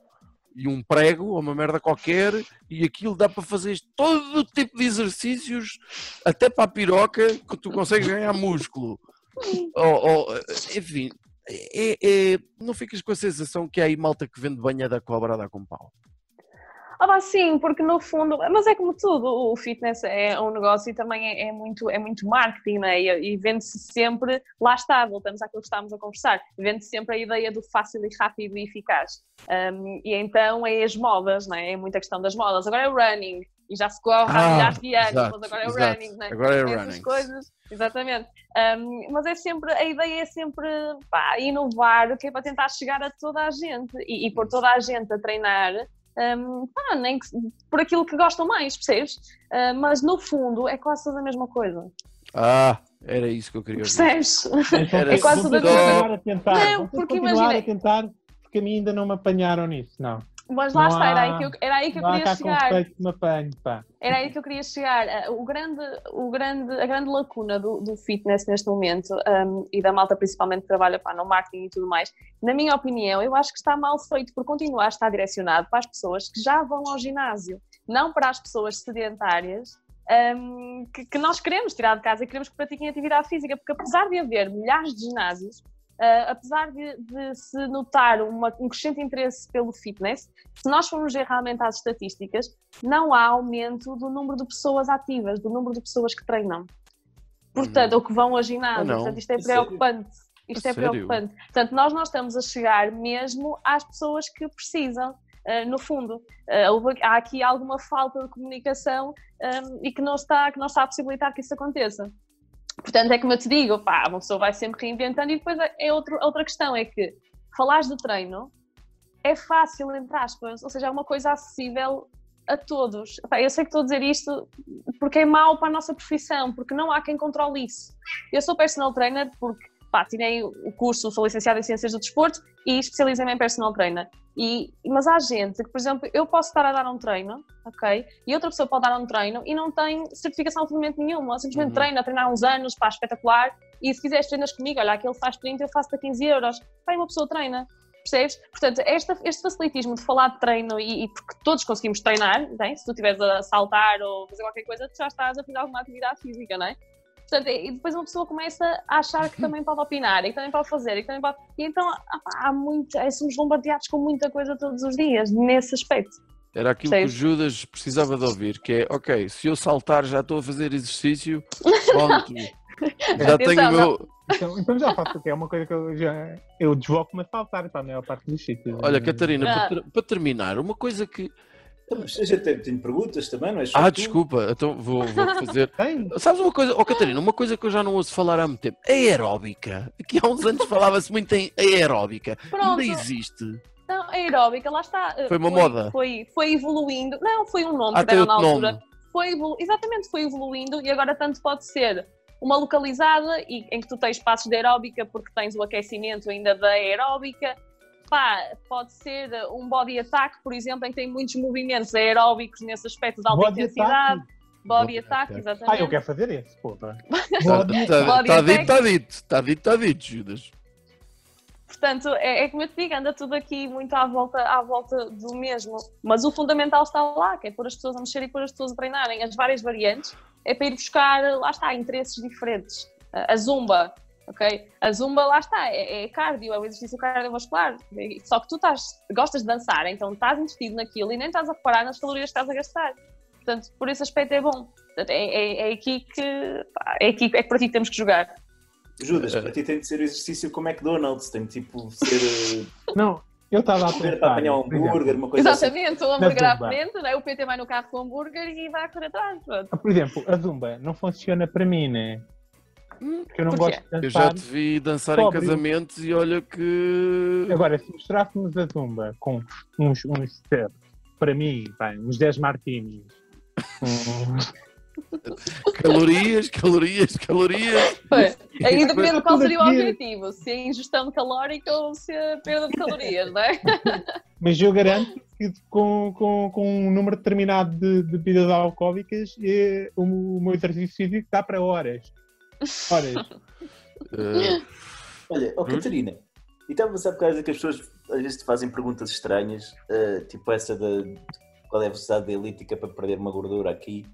e um prego ou uma merda qualquer e aquilo dá para fazer todo o tipo de exercícios, até para a piroca, que tu consegues ganhar músculo. Ou, ou, enfim, é, é- não ficas com a sensação que há aí malta que vende banha da cobra a dar com pau. Ah, sim, porque no fundo, mas é como tudo, o fitness é um negócio e também é, é muito, é muito marketing, né? E, e vende-se sempre, lá está, voltamos àquilo que estávamos a conversar, vende-se sempre a ideia do fácil e rápido e eficaz. Um, e então é as modas, né? É muita questão das modas. Agora é o running, e já se corre há Ah, milhares de anos, exato, mas agora é o exato. running, né? Agora é essas running. coisas, exatamente. Um, mas é sempre, a ideia é sempre pá, inovar, que é para tentar chegar a toda a gente e, e pôr toda a gente a treinar, um, pá, nem que, por aquilo que gostam mais, percebes? Uh, mas no fundo é quase tudo a mesma coisa, Ah, era isso que eu queria ouvir. percebes? Então, É quase a continuar a tentar. Não, vou porque continuar imagina- a tentar, porque a mim ainda não me apanharam nisso, não. Mas lá Não está, era aí que eu, era aí que eu queria chegar. me apanhe, pá. Era aí que eu queria chegar. Ah, O grande, o grande, a grande lacuna do, do fitness neste momento, um, e da malta principalmente que trabalha pá, no marketing e tudo mais, na minha opinião, eu acho que está mal feito por continuar a estar direcionado para as pessoas que já vão ao ginásio, não para as pessoas sedentárias. um, que, que nós queremos tirar de casa e queremos que pratiquem atividade física, porque apesar de haver milhares de ginásios, ah, apesar de, de se notar uma- um crescente interesse pelo fitness, se nós formos ver realmente às estatísticas, não há aumento do número de pessoas ativas, do número de pessoas que treinam. Portanto, ou que vão ao ginásio. Portanto, isto é preocupante. Isto é preocupante. Portanto, nós não estamos a chegar mesmo às pessoas que precisam, ah, no fundo. Houve- há aqui alguma falta de comunicação ah, e que não, está, que não está a possibilitar que isso aconteça. Portanto, é como eu te digo, pá, uma pessoa vai sempre reinventando e depois é é outro, outra questão, é que falares de treino é fácil, entre aspas, ou seja, é uma coisa acessível a todos. Eu sei que estou a dizer isto porque é mau para a nossa profissão, porque não há quem controle isso. Eu sou personal trainer porque, pá, tirei o curso, sou licenciada em Ciências do Desporto e especializei-me em personal trainer. E, mas há gente que, por exemplo, eu posso estar a dar um treino, ok? E outra pessoa pode dar um treino e não tem certificação absolutamente nenhuma, simplesmente Uhum. treina, treina há uns anos, pá, espetacular. E se quiseres treinas comigo, olha, aquele faz 30, eu faço para 15 euros. Pá, uma pessoa treina. Percebes? Portanto, esta, este facilitismo de falar de treino e, e porque todos conseguimos treinar, não é? se tu estiveres a saltar ou fazer qualquer coisa, tu já estás a fazer alguma atividade física, não é? Portanto, e depois uma pessoa começa a achar que também pode opinar e que também pode fazer e que também pode. E então há, há muito, é, somos bombardeados com muita coisa todos os dias nesse aspecto. Era aquilo que o? Judas precisava de ouvir, que é, ok, se eu saltar já estou a fazer exercício, pronto. *laughs* Já tenho o meu... Então, então já faço o quê? É uma coisa que eu já. Eu desloco-me a saltar para a maior parte dos sítios. Olha, Catarina, Ah. para, ter- para terminar, uma coisa que... Então, mas eu tenho, tenho perguntas também, não é? só Ah, tu? desculpa, então vou, vou *laughs* fazer... Sabes uma coisa, oh Catarina, uma coisa que eu já não ouço falar há muito tempo, aeróbica. Aqui há uns anos falava-se muito em aeróbica. Pronto. Ainda existe. Não, aeróbica, lá está. eh, Foi uma moda? Foi, foi evoluindo. Não, foi um nome Ah, que deram na altura. nome. Foi evolu- Exatamente, foi evoluindo e agora tanto pode ser uma localizada e, em que tu tens passos de aeróbica porque tens o aquecimento ainda da aeróbica. Pá, pode ser um body attack, por exemplo, em que tem muitos movimentos aeróbicos nesse aspecto de alta Body intensidade. attack? Body attack, exatamente. Ah, eu quero fazer esse, porra. Está Body- tá, Body tá dito, está dito. Está dito, está dito, Judas. Portanto, é, é como eu te digo, anda tudo aqui muito à volta, à volta do mesmo. Mas o fundamental está lá, que é pôr as pessoas a mexer e pôr as pessoas a treinarem. As várias variantes é para ir buscar, lá está, interesses diferentes. A zumba, ok? A zumba, lá está, é, é cardio, é o exercício cardiovascular. Só que tu estás, gostas de dançar, então estás investido naquilo e nem estás a reparar nas calorias que estás a gastar. Portanto, por esse aspecto é bom. Portanto, é, é, é aqui que, pá, é aqui é que para ti que temos que jogar. Judas, para ti tem de ser o exercício como McDonald's, tem de tipo ser. *laughs* Não, eu estava a pensar. para apanhar um hambúrguer, uma coisa assim. Exatamente, o hambúrguer à frente, né? o PT vai no carro com o hambúrguer e vai a correr atrás. Ah, Por exemplo, a Zumba não funciona para mim, né? Porque eu não gosto de Eu já dançar. te vi dançar em Sóbrio. casamentos e olha que. Agora, se mostrássemos a Zumba com uns, uns para mim, pá, uns 10 martinis, *laughs* Calorias, calorias, calorias. Pois, Aí depende de qual seria o objetivo, se é ingestão calórica ou se é perda de calorias, não é? *laughs* mas eu garanto que com, com, com um número determinado de, de bebidas alcoólicas o, o meu exercício físico dá para horas. Horas. Eh, Olha, Hum? Catarina, E estava a causa que as pessoas às vezes te fazem perguntas estranhas, eh, tipo essa de qual é a velocidade da elítica para perder uma gordura aqui.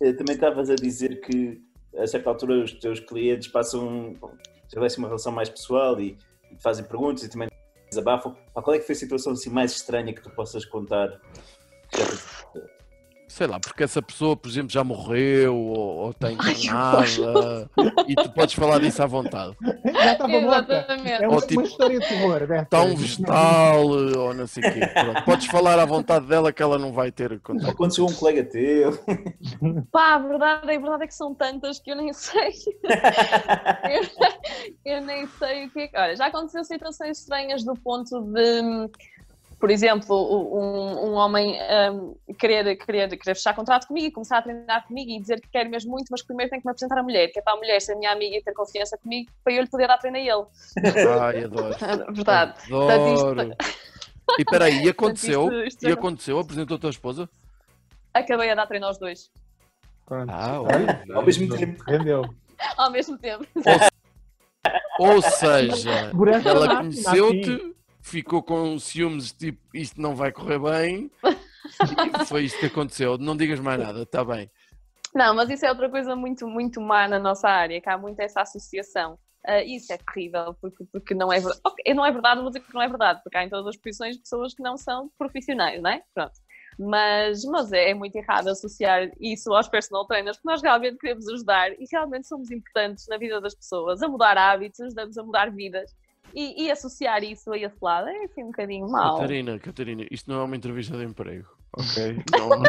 Eh, também estavas a dizer que a certa altura os teus clientes passam, estabelecem uma relação mais pessoal e, e te fazem perguntas e também desabafam. Pá, Qual é que foi a situação assim, mais estranha que tu possas contar? Sei lá, porque essa pessoa, por exemplo, já morreu ou, ou está internada e tu podes falar disso à vontade. Já estava morta. Exatamente. É uma, Ou tipo- uma história de terror. Está um vegetal ou não sei o quê. Pronto, podes falar à vontade dela que ela não vai ter contato. Aconteceu a um colega teu. Pá, a verdade, a verdade é que são tantas que eu nem sei. *laughs* eu, eu nem sei o que é que. Olha, já aconteceu situações estranhas do ponto de, por exemplo, um, um homem um, querer, querer, querer fechar contrato comigo e começar a treinar comigo e dizer que quer mesmo muito, mas que primeiro tem que me apresentar a mulher, que é para a mulher ser minha amiga e ter confiança comigo, para eu lhe poder dar treino a ele. Ai, adoro. *laughs* Verdade. Adoro. E peraí, e aconteceu? Portanto, isto- isto E aconteceu? Apresentou a tua esposa? Acabei a dar treino aos dois, Pronto. Ah, olha. Ao mesmo tempo. Rendeu. ao mesmo tempo. Ou seja, Segurança ela conheceu-te, ficou com ciúmes, tipo, isto não vai correr bem. E *laughs* foi isto que aconteceu. Não digas mais nada, está bem. Não, mas isso é outra coisa muito, muito má na nossa área, que há muito essa associação. Ah, isso é terrível, porque, porque não é verdade. Ok, não é verdade, vou dizer que não é verdade, porque há em todas as profissões pessoas que não são profissionais, não é? Pronto. Mas, mas é, é muito errado associar isso aos personal trainers, porque nós realmente queremos ajudar e realmente somos importantes na vida das pessoas, a mudar hábitos, ajudamos a mudar vidas. E, e associar isso a esse lado é assim um bocadinho mau. Catarina, Catarina, isto não é uma entrevista de emprego, ok? *laughs* Não, não.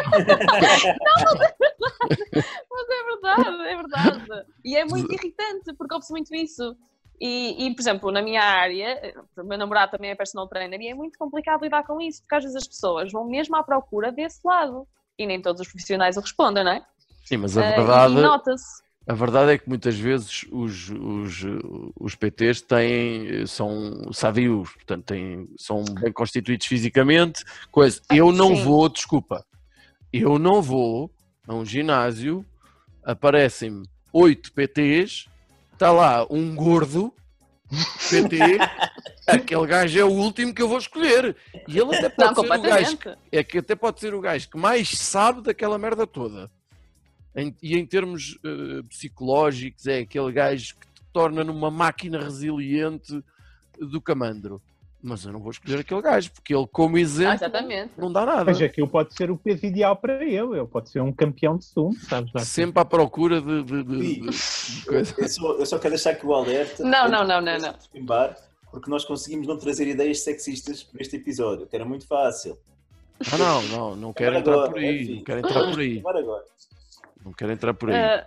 Mas é verdade, é verdade. E é muito irritante, porque ouve-se muito isso. E, e, por exemplo, na minha área, o meu namorado também é personal trainer, e é muito complicado lidar com isso, porque às vezes as pessoas vão mesmo à procura desse lado. E nem todos os profissionais o respondem, não é? Sim, mas a Ah, verdade, E nota-se. A verdade é que muitas vezes os, os, os PTs têm, são sabios, portanto têm, são bem constituídos fisicamente. Coisa. Eu não Sim. vou, desculpa, eu não vou a um ginásio, aparecem-me oito PTs, está lá um gordo PT, *laughs* aquele gajo é o último que eu vou escolher. E ele até Não, pode ser o gajo é que até pode ser o gajo que mais sabe daquela merda toda. Em- e em termos eh, psicológicos, é aquele gajo que te torna numa máquina resiliente do camandro. Mas eu não vou escolher aquele gajo, porque ele, como Ah, exemplo, exatamente. não dá nada. Mas aquilo pode ser o peso ideal para ele. Ele pode ser um campeão de sumo, sabes? lá. Sempre à procura de, de- de- de- de coisa. Eu só, eu só quero deixar aqui o alerta. Não, não, não, não, não. Pimbar, porque nós conseguimos não trazer ideias sexistas para este episódio, que era muito fácil. Ah, não, não, não quero Agora, entrar por aí. enfim. Não quero entrar por aí. Agora, agora. Não quero entrar por aí. Ah,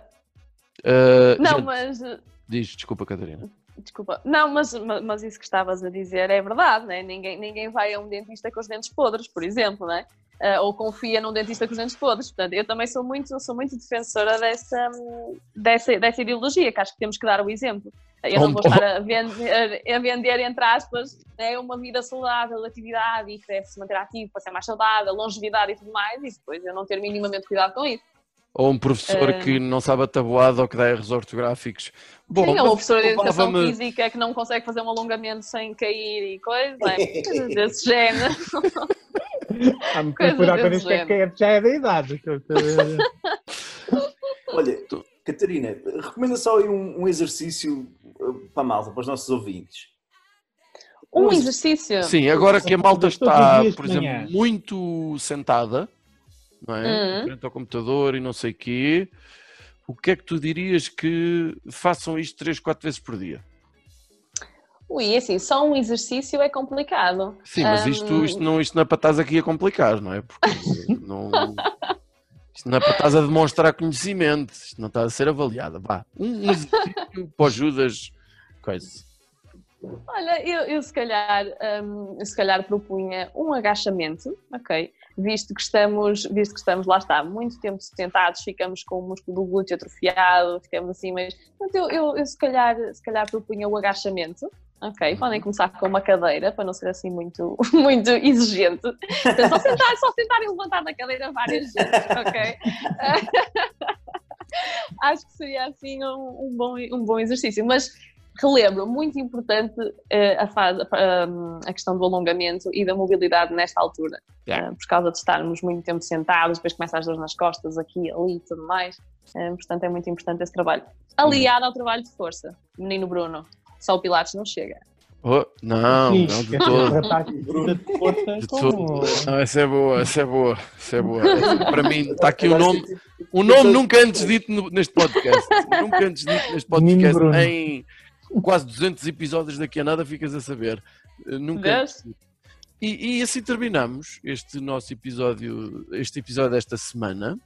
Eh, não, gente, mas uh, Diz, desculpa, Catarina. Desculpa. Não, mas, mas, isso que estavas a dizer é verdade, né? ninguém, ninguém vai a um dentista com os dentes podres, por exemplo, né? Ah, ou confia num dentista com os dentes podres. Portanto, eu também sou muito, sou muito defensora dessa, dessa, dessa ideologia, que acho que temos que dar o exemplo. Eu não vou estar a vender, a vender entre aspas, né, uma vida saudável, atividade e que deve-se manter ativo para ser mais saudável, longevidade e tudo mais, e depois eu não ter minimamente cuidado com isso. Ou um professor Eh, que não sabe a tabuada ou que dá erros ortográficos. Bom, Sim, ou mas uma professora de educação física que não consegue fazer um alongamento sem cair e coisa, não é? Coisas desse género. Há muito coisas cuidado com que é- que já é da idade. Olha, Catarina, recomenda só aí um, um exercício uh, para a malta, para os nossos ouvintes. Um exercício. Sim, agora que a malta está, por exemplo, muito sentada, não é? Uhum. Frente ao computador e não sei quê, o que é que tu dirias que façam isto 3, 4 vezes por dia? Ui, assim, só um exercício é complicado. Sim, mas Hum. isto, isto, não, isto não é para estás aqui a complicar, não é? Porque *laughs* não, isto não é para estás a demonstrar conhecimento, isto não está a ser avaliada. Vá, um exercício *laughs* para o Judas, coisa. Olha, eu, eu se calhar, eu se calhar propunha um agachamento, ok? Visto que estamos, visto que estamos, lá está, muito tempo sentados, ficamos com o músculo do glúteo atrofiado, ficamos assim, mas eu, eu, eu se, calhar, se calhar propunha o agachamento, ok? Podem começar com uma cadeira, para não ser assim muito, *laughs* muito exigente. Portanto, só sentar, só sentar e levantar da cadeira várias vezes, ok? *laughs* Acho que seria assim um, um bom, um bom exercício, mas relembro, muito importante eh, a, fase, a, a questão do alongamento e da mobilidade nesta altura. Yeah. Eh, por causa de estarmos muito tempo sentados, depois começa as dores nas costas, aqui, ali e tudo mais. Eh, portanto, é muito importante esse trabalho. Aliado ao trabalho de força. Menino Bruno, só o Pilates não chega. Oh, não, Sim, não de todo. de força De como- Não, essa é boa, essa é boa, essa é boa. *laughs* Para mim, está aqui o nome, um nome nunca antes dito neste podcast. Nunca antes dito neste podcast. Em quase 200 episódios daqui a nada ficas a saber. Eh, Nunca? E, e assim terminamos este nosso episódio, este episódio desta semana.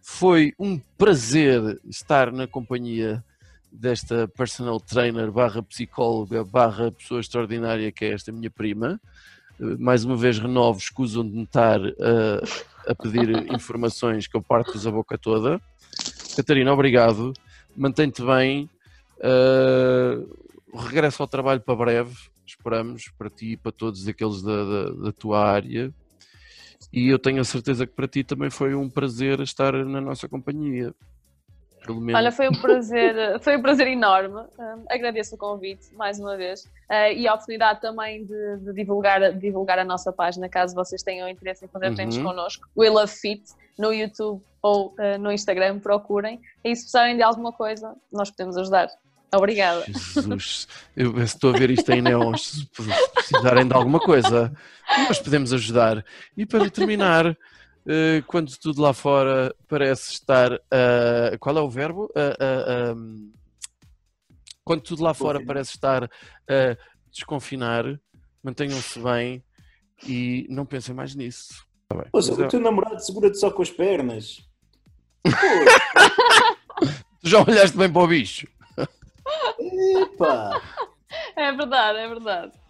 Foi um prazer estar na companhia desta personal trainer barra psicóloga barra pessoa extraordinária que é esta minha prima. Eh, Mais uma vez renovo, escusam de me estar eh, a pedir *laughs* informações que eu parto-vos a boca toda. Catarina, obrigado. Mantém-te bem. Eh, regresso ao trabalho para breve, esperamos, para ti e para todos aqueles da, da, da tua área. E eu tenho a certeza que para ti também foi um prazer estar na nossa companhia. Olha, foi um *laughs* prazer, foi um prazer enorme. Um, agradeço o convite mais uma vez uh, e a oportunidade também de, de divulgar, de divulgar a nossa página, caso vocês tenham interesse em fazer Uhum. treinos connosco. We Love Fit no YouTube ou uh, no Instagram, procurem. E se precisarem de alguma coisa, nós podemos ajudar. Obrigada. Jesus, eu estou a ver isto em neons. Se precisarem de alguma coisa, nós podemos ajudar. E para terminar, eh, quando tudo lá fora parece estar. a- qual é o verbo? A- a- a- quando tudo lá fora parece estar a desconfinar, mantenham-se bem e não pensem mais nisso. Tá bem. Ouça, Mas é- o teu namorado segura-te só com as pernas. *laughs* Tu já olhaste bem para o bicho? Epá! É verdade, é verdade.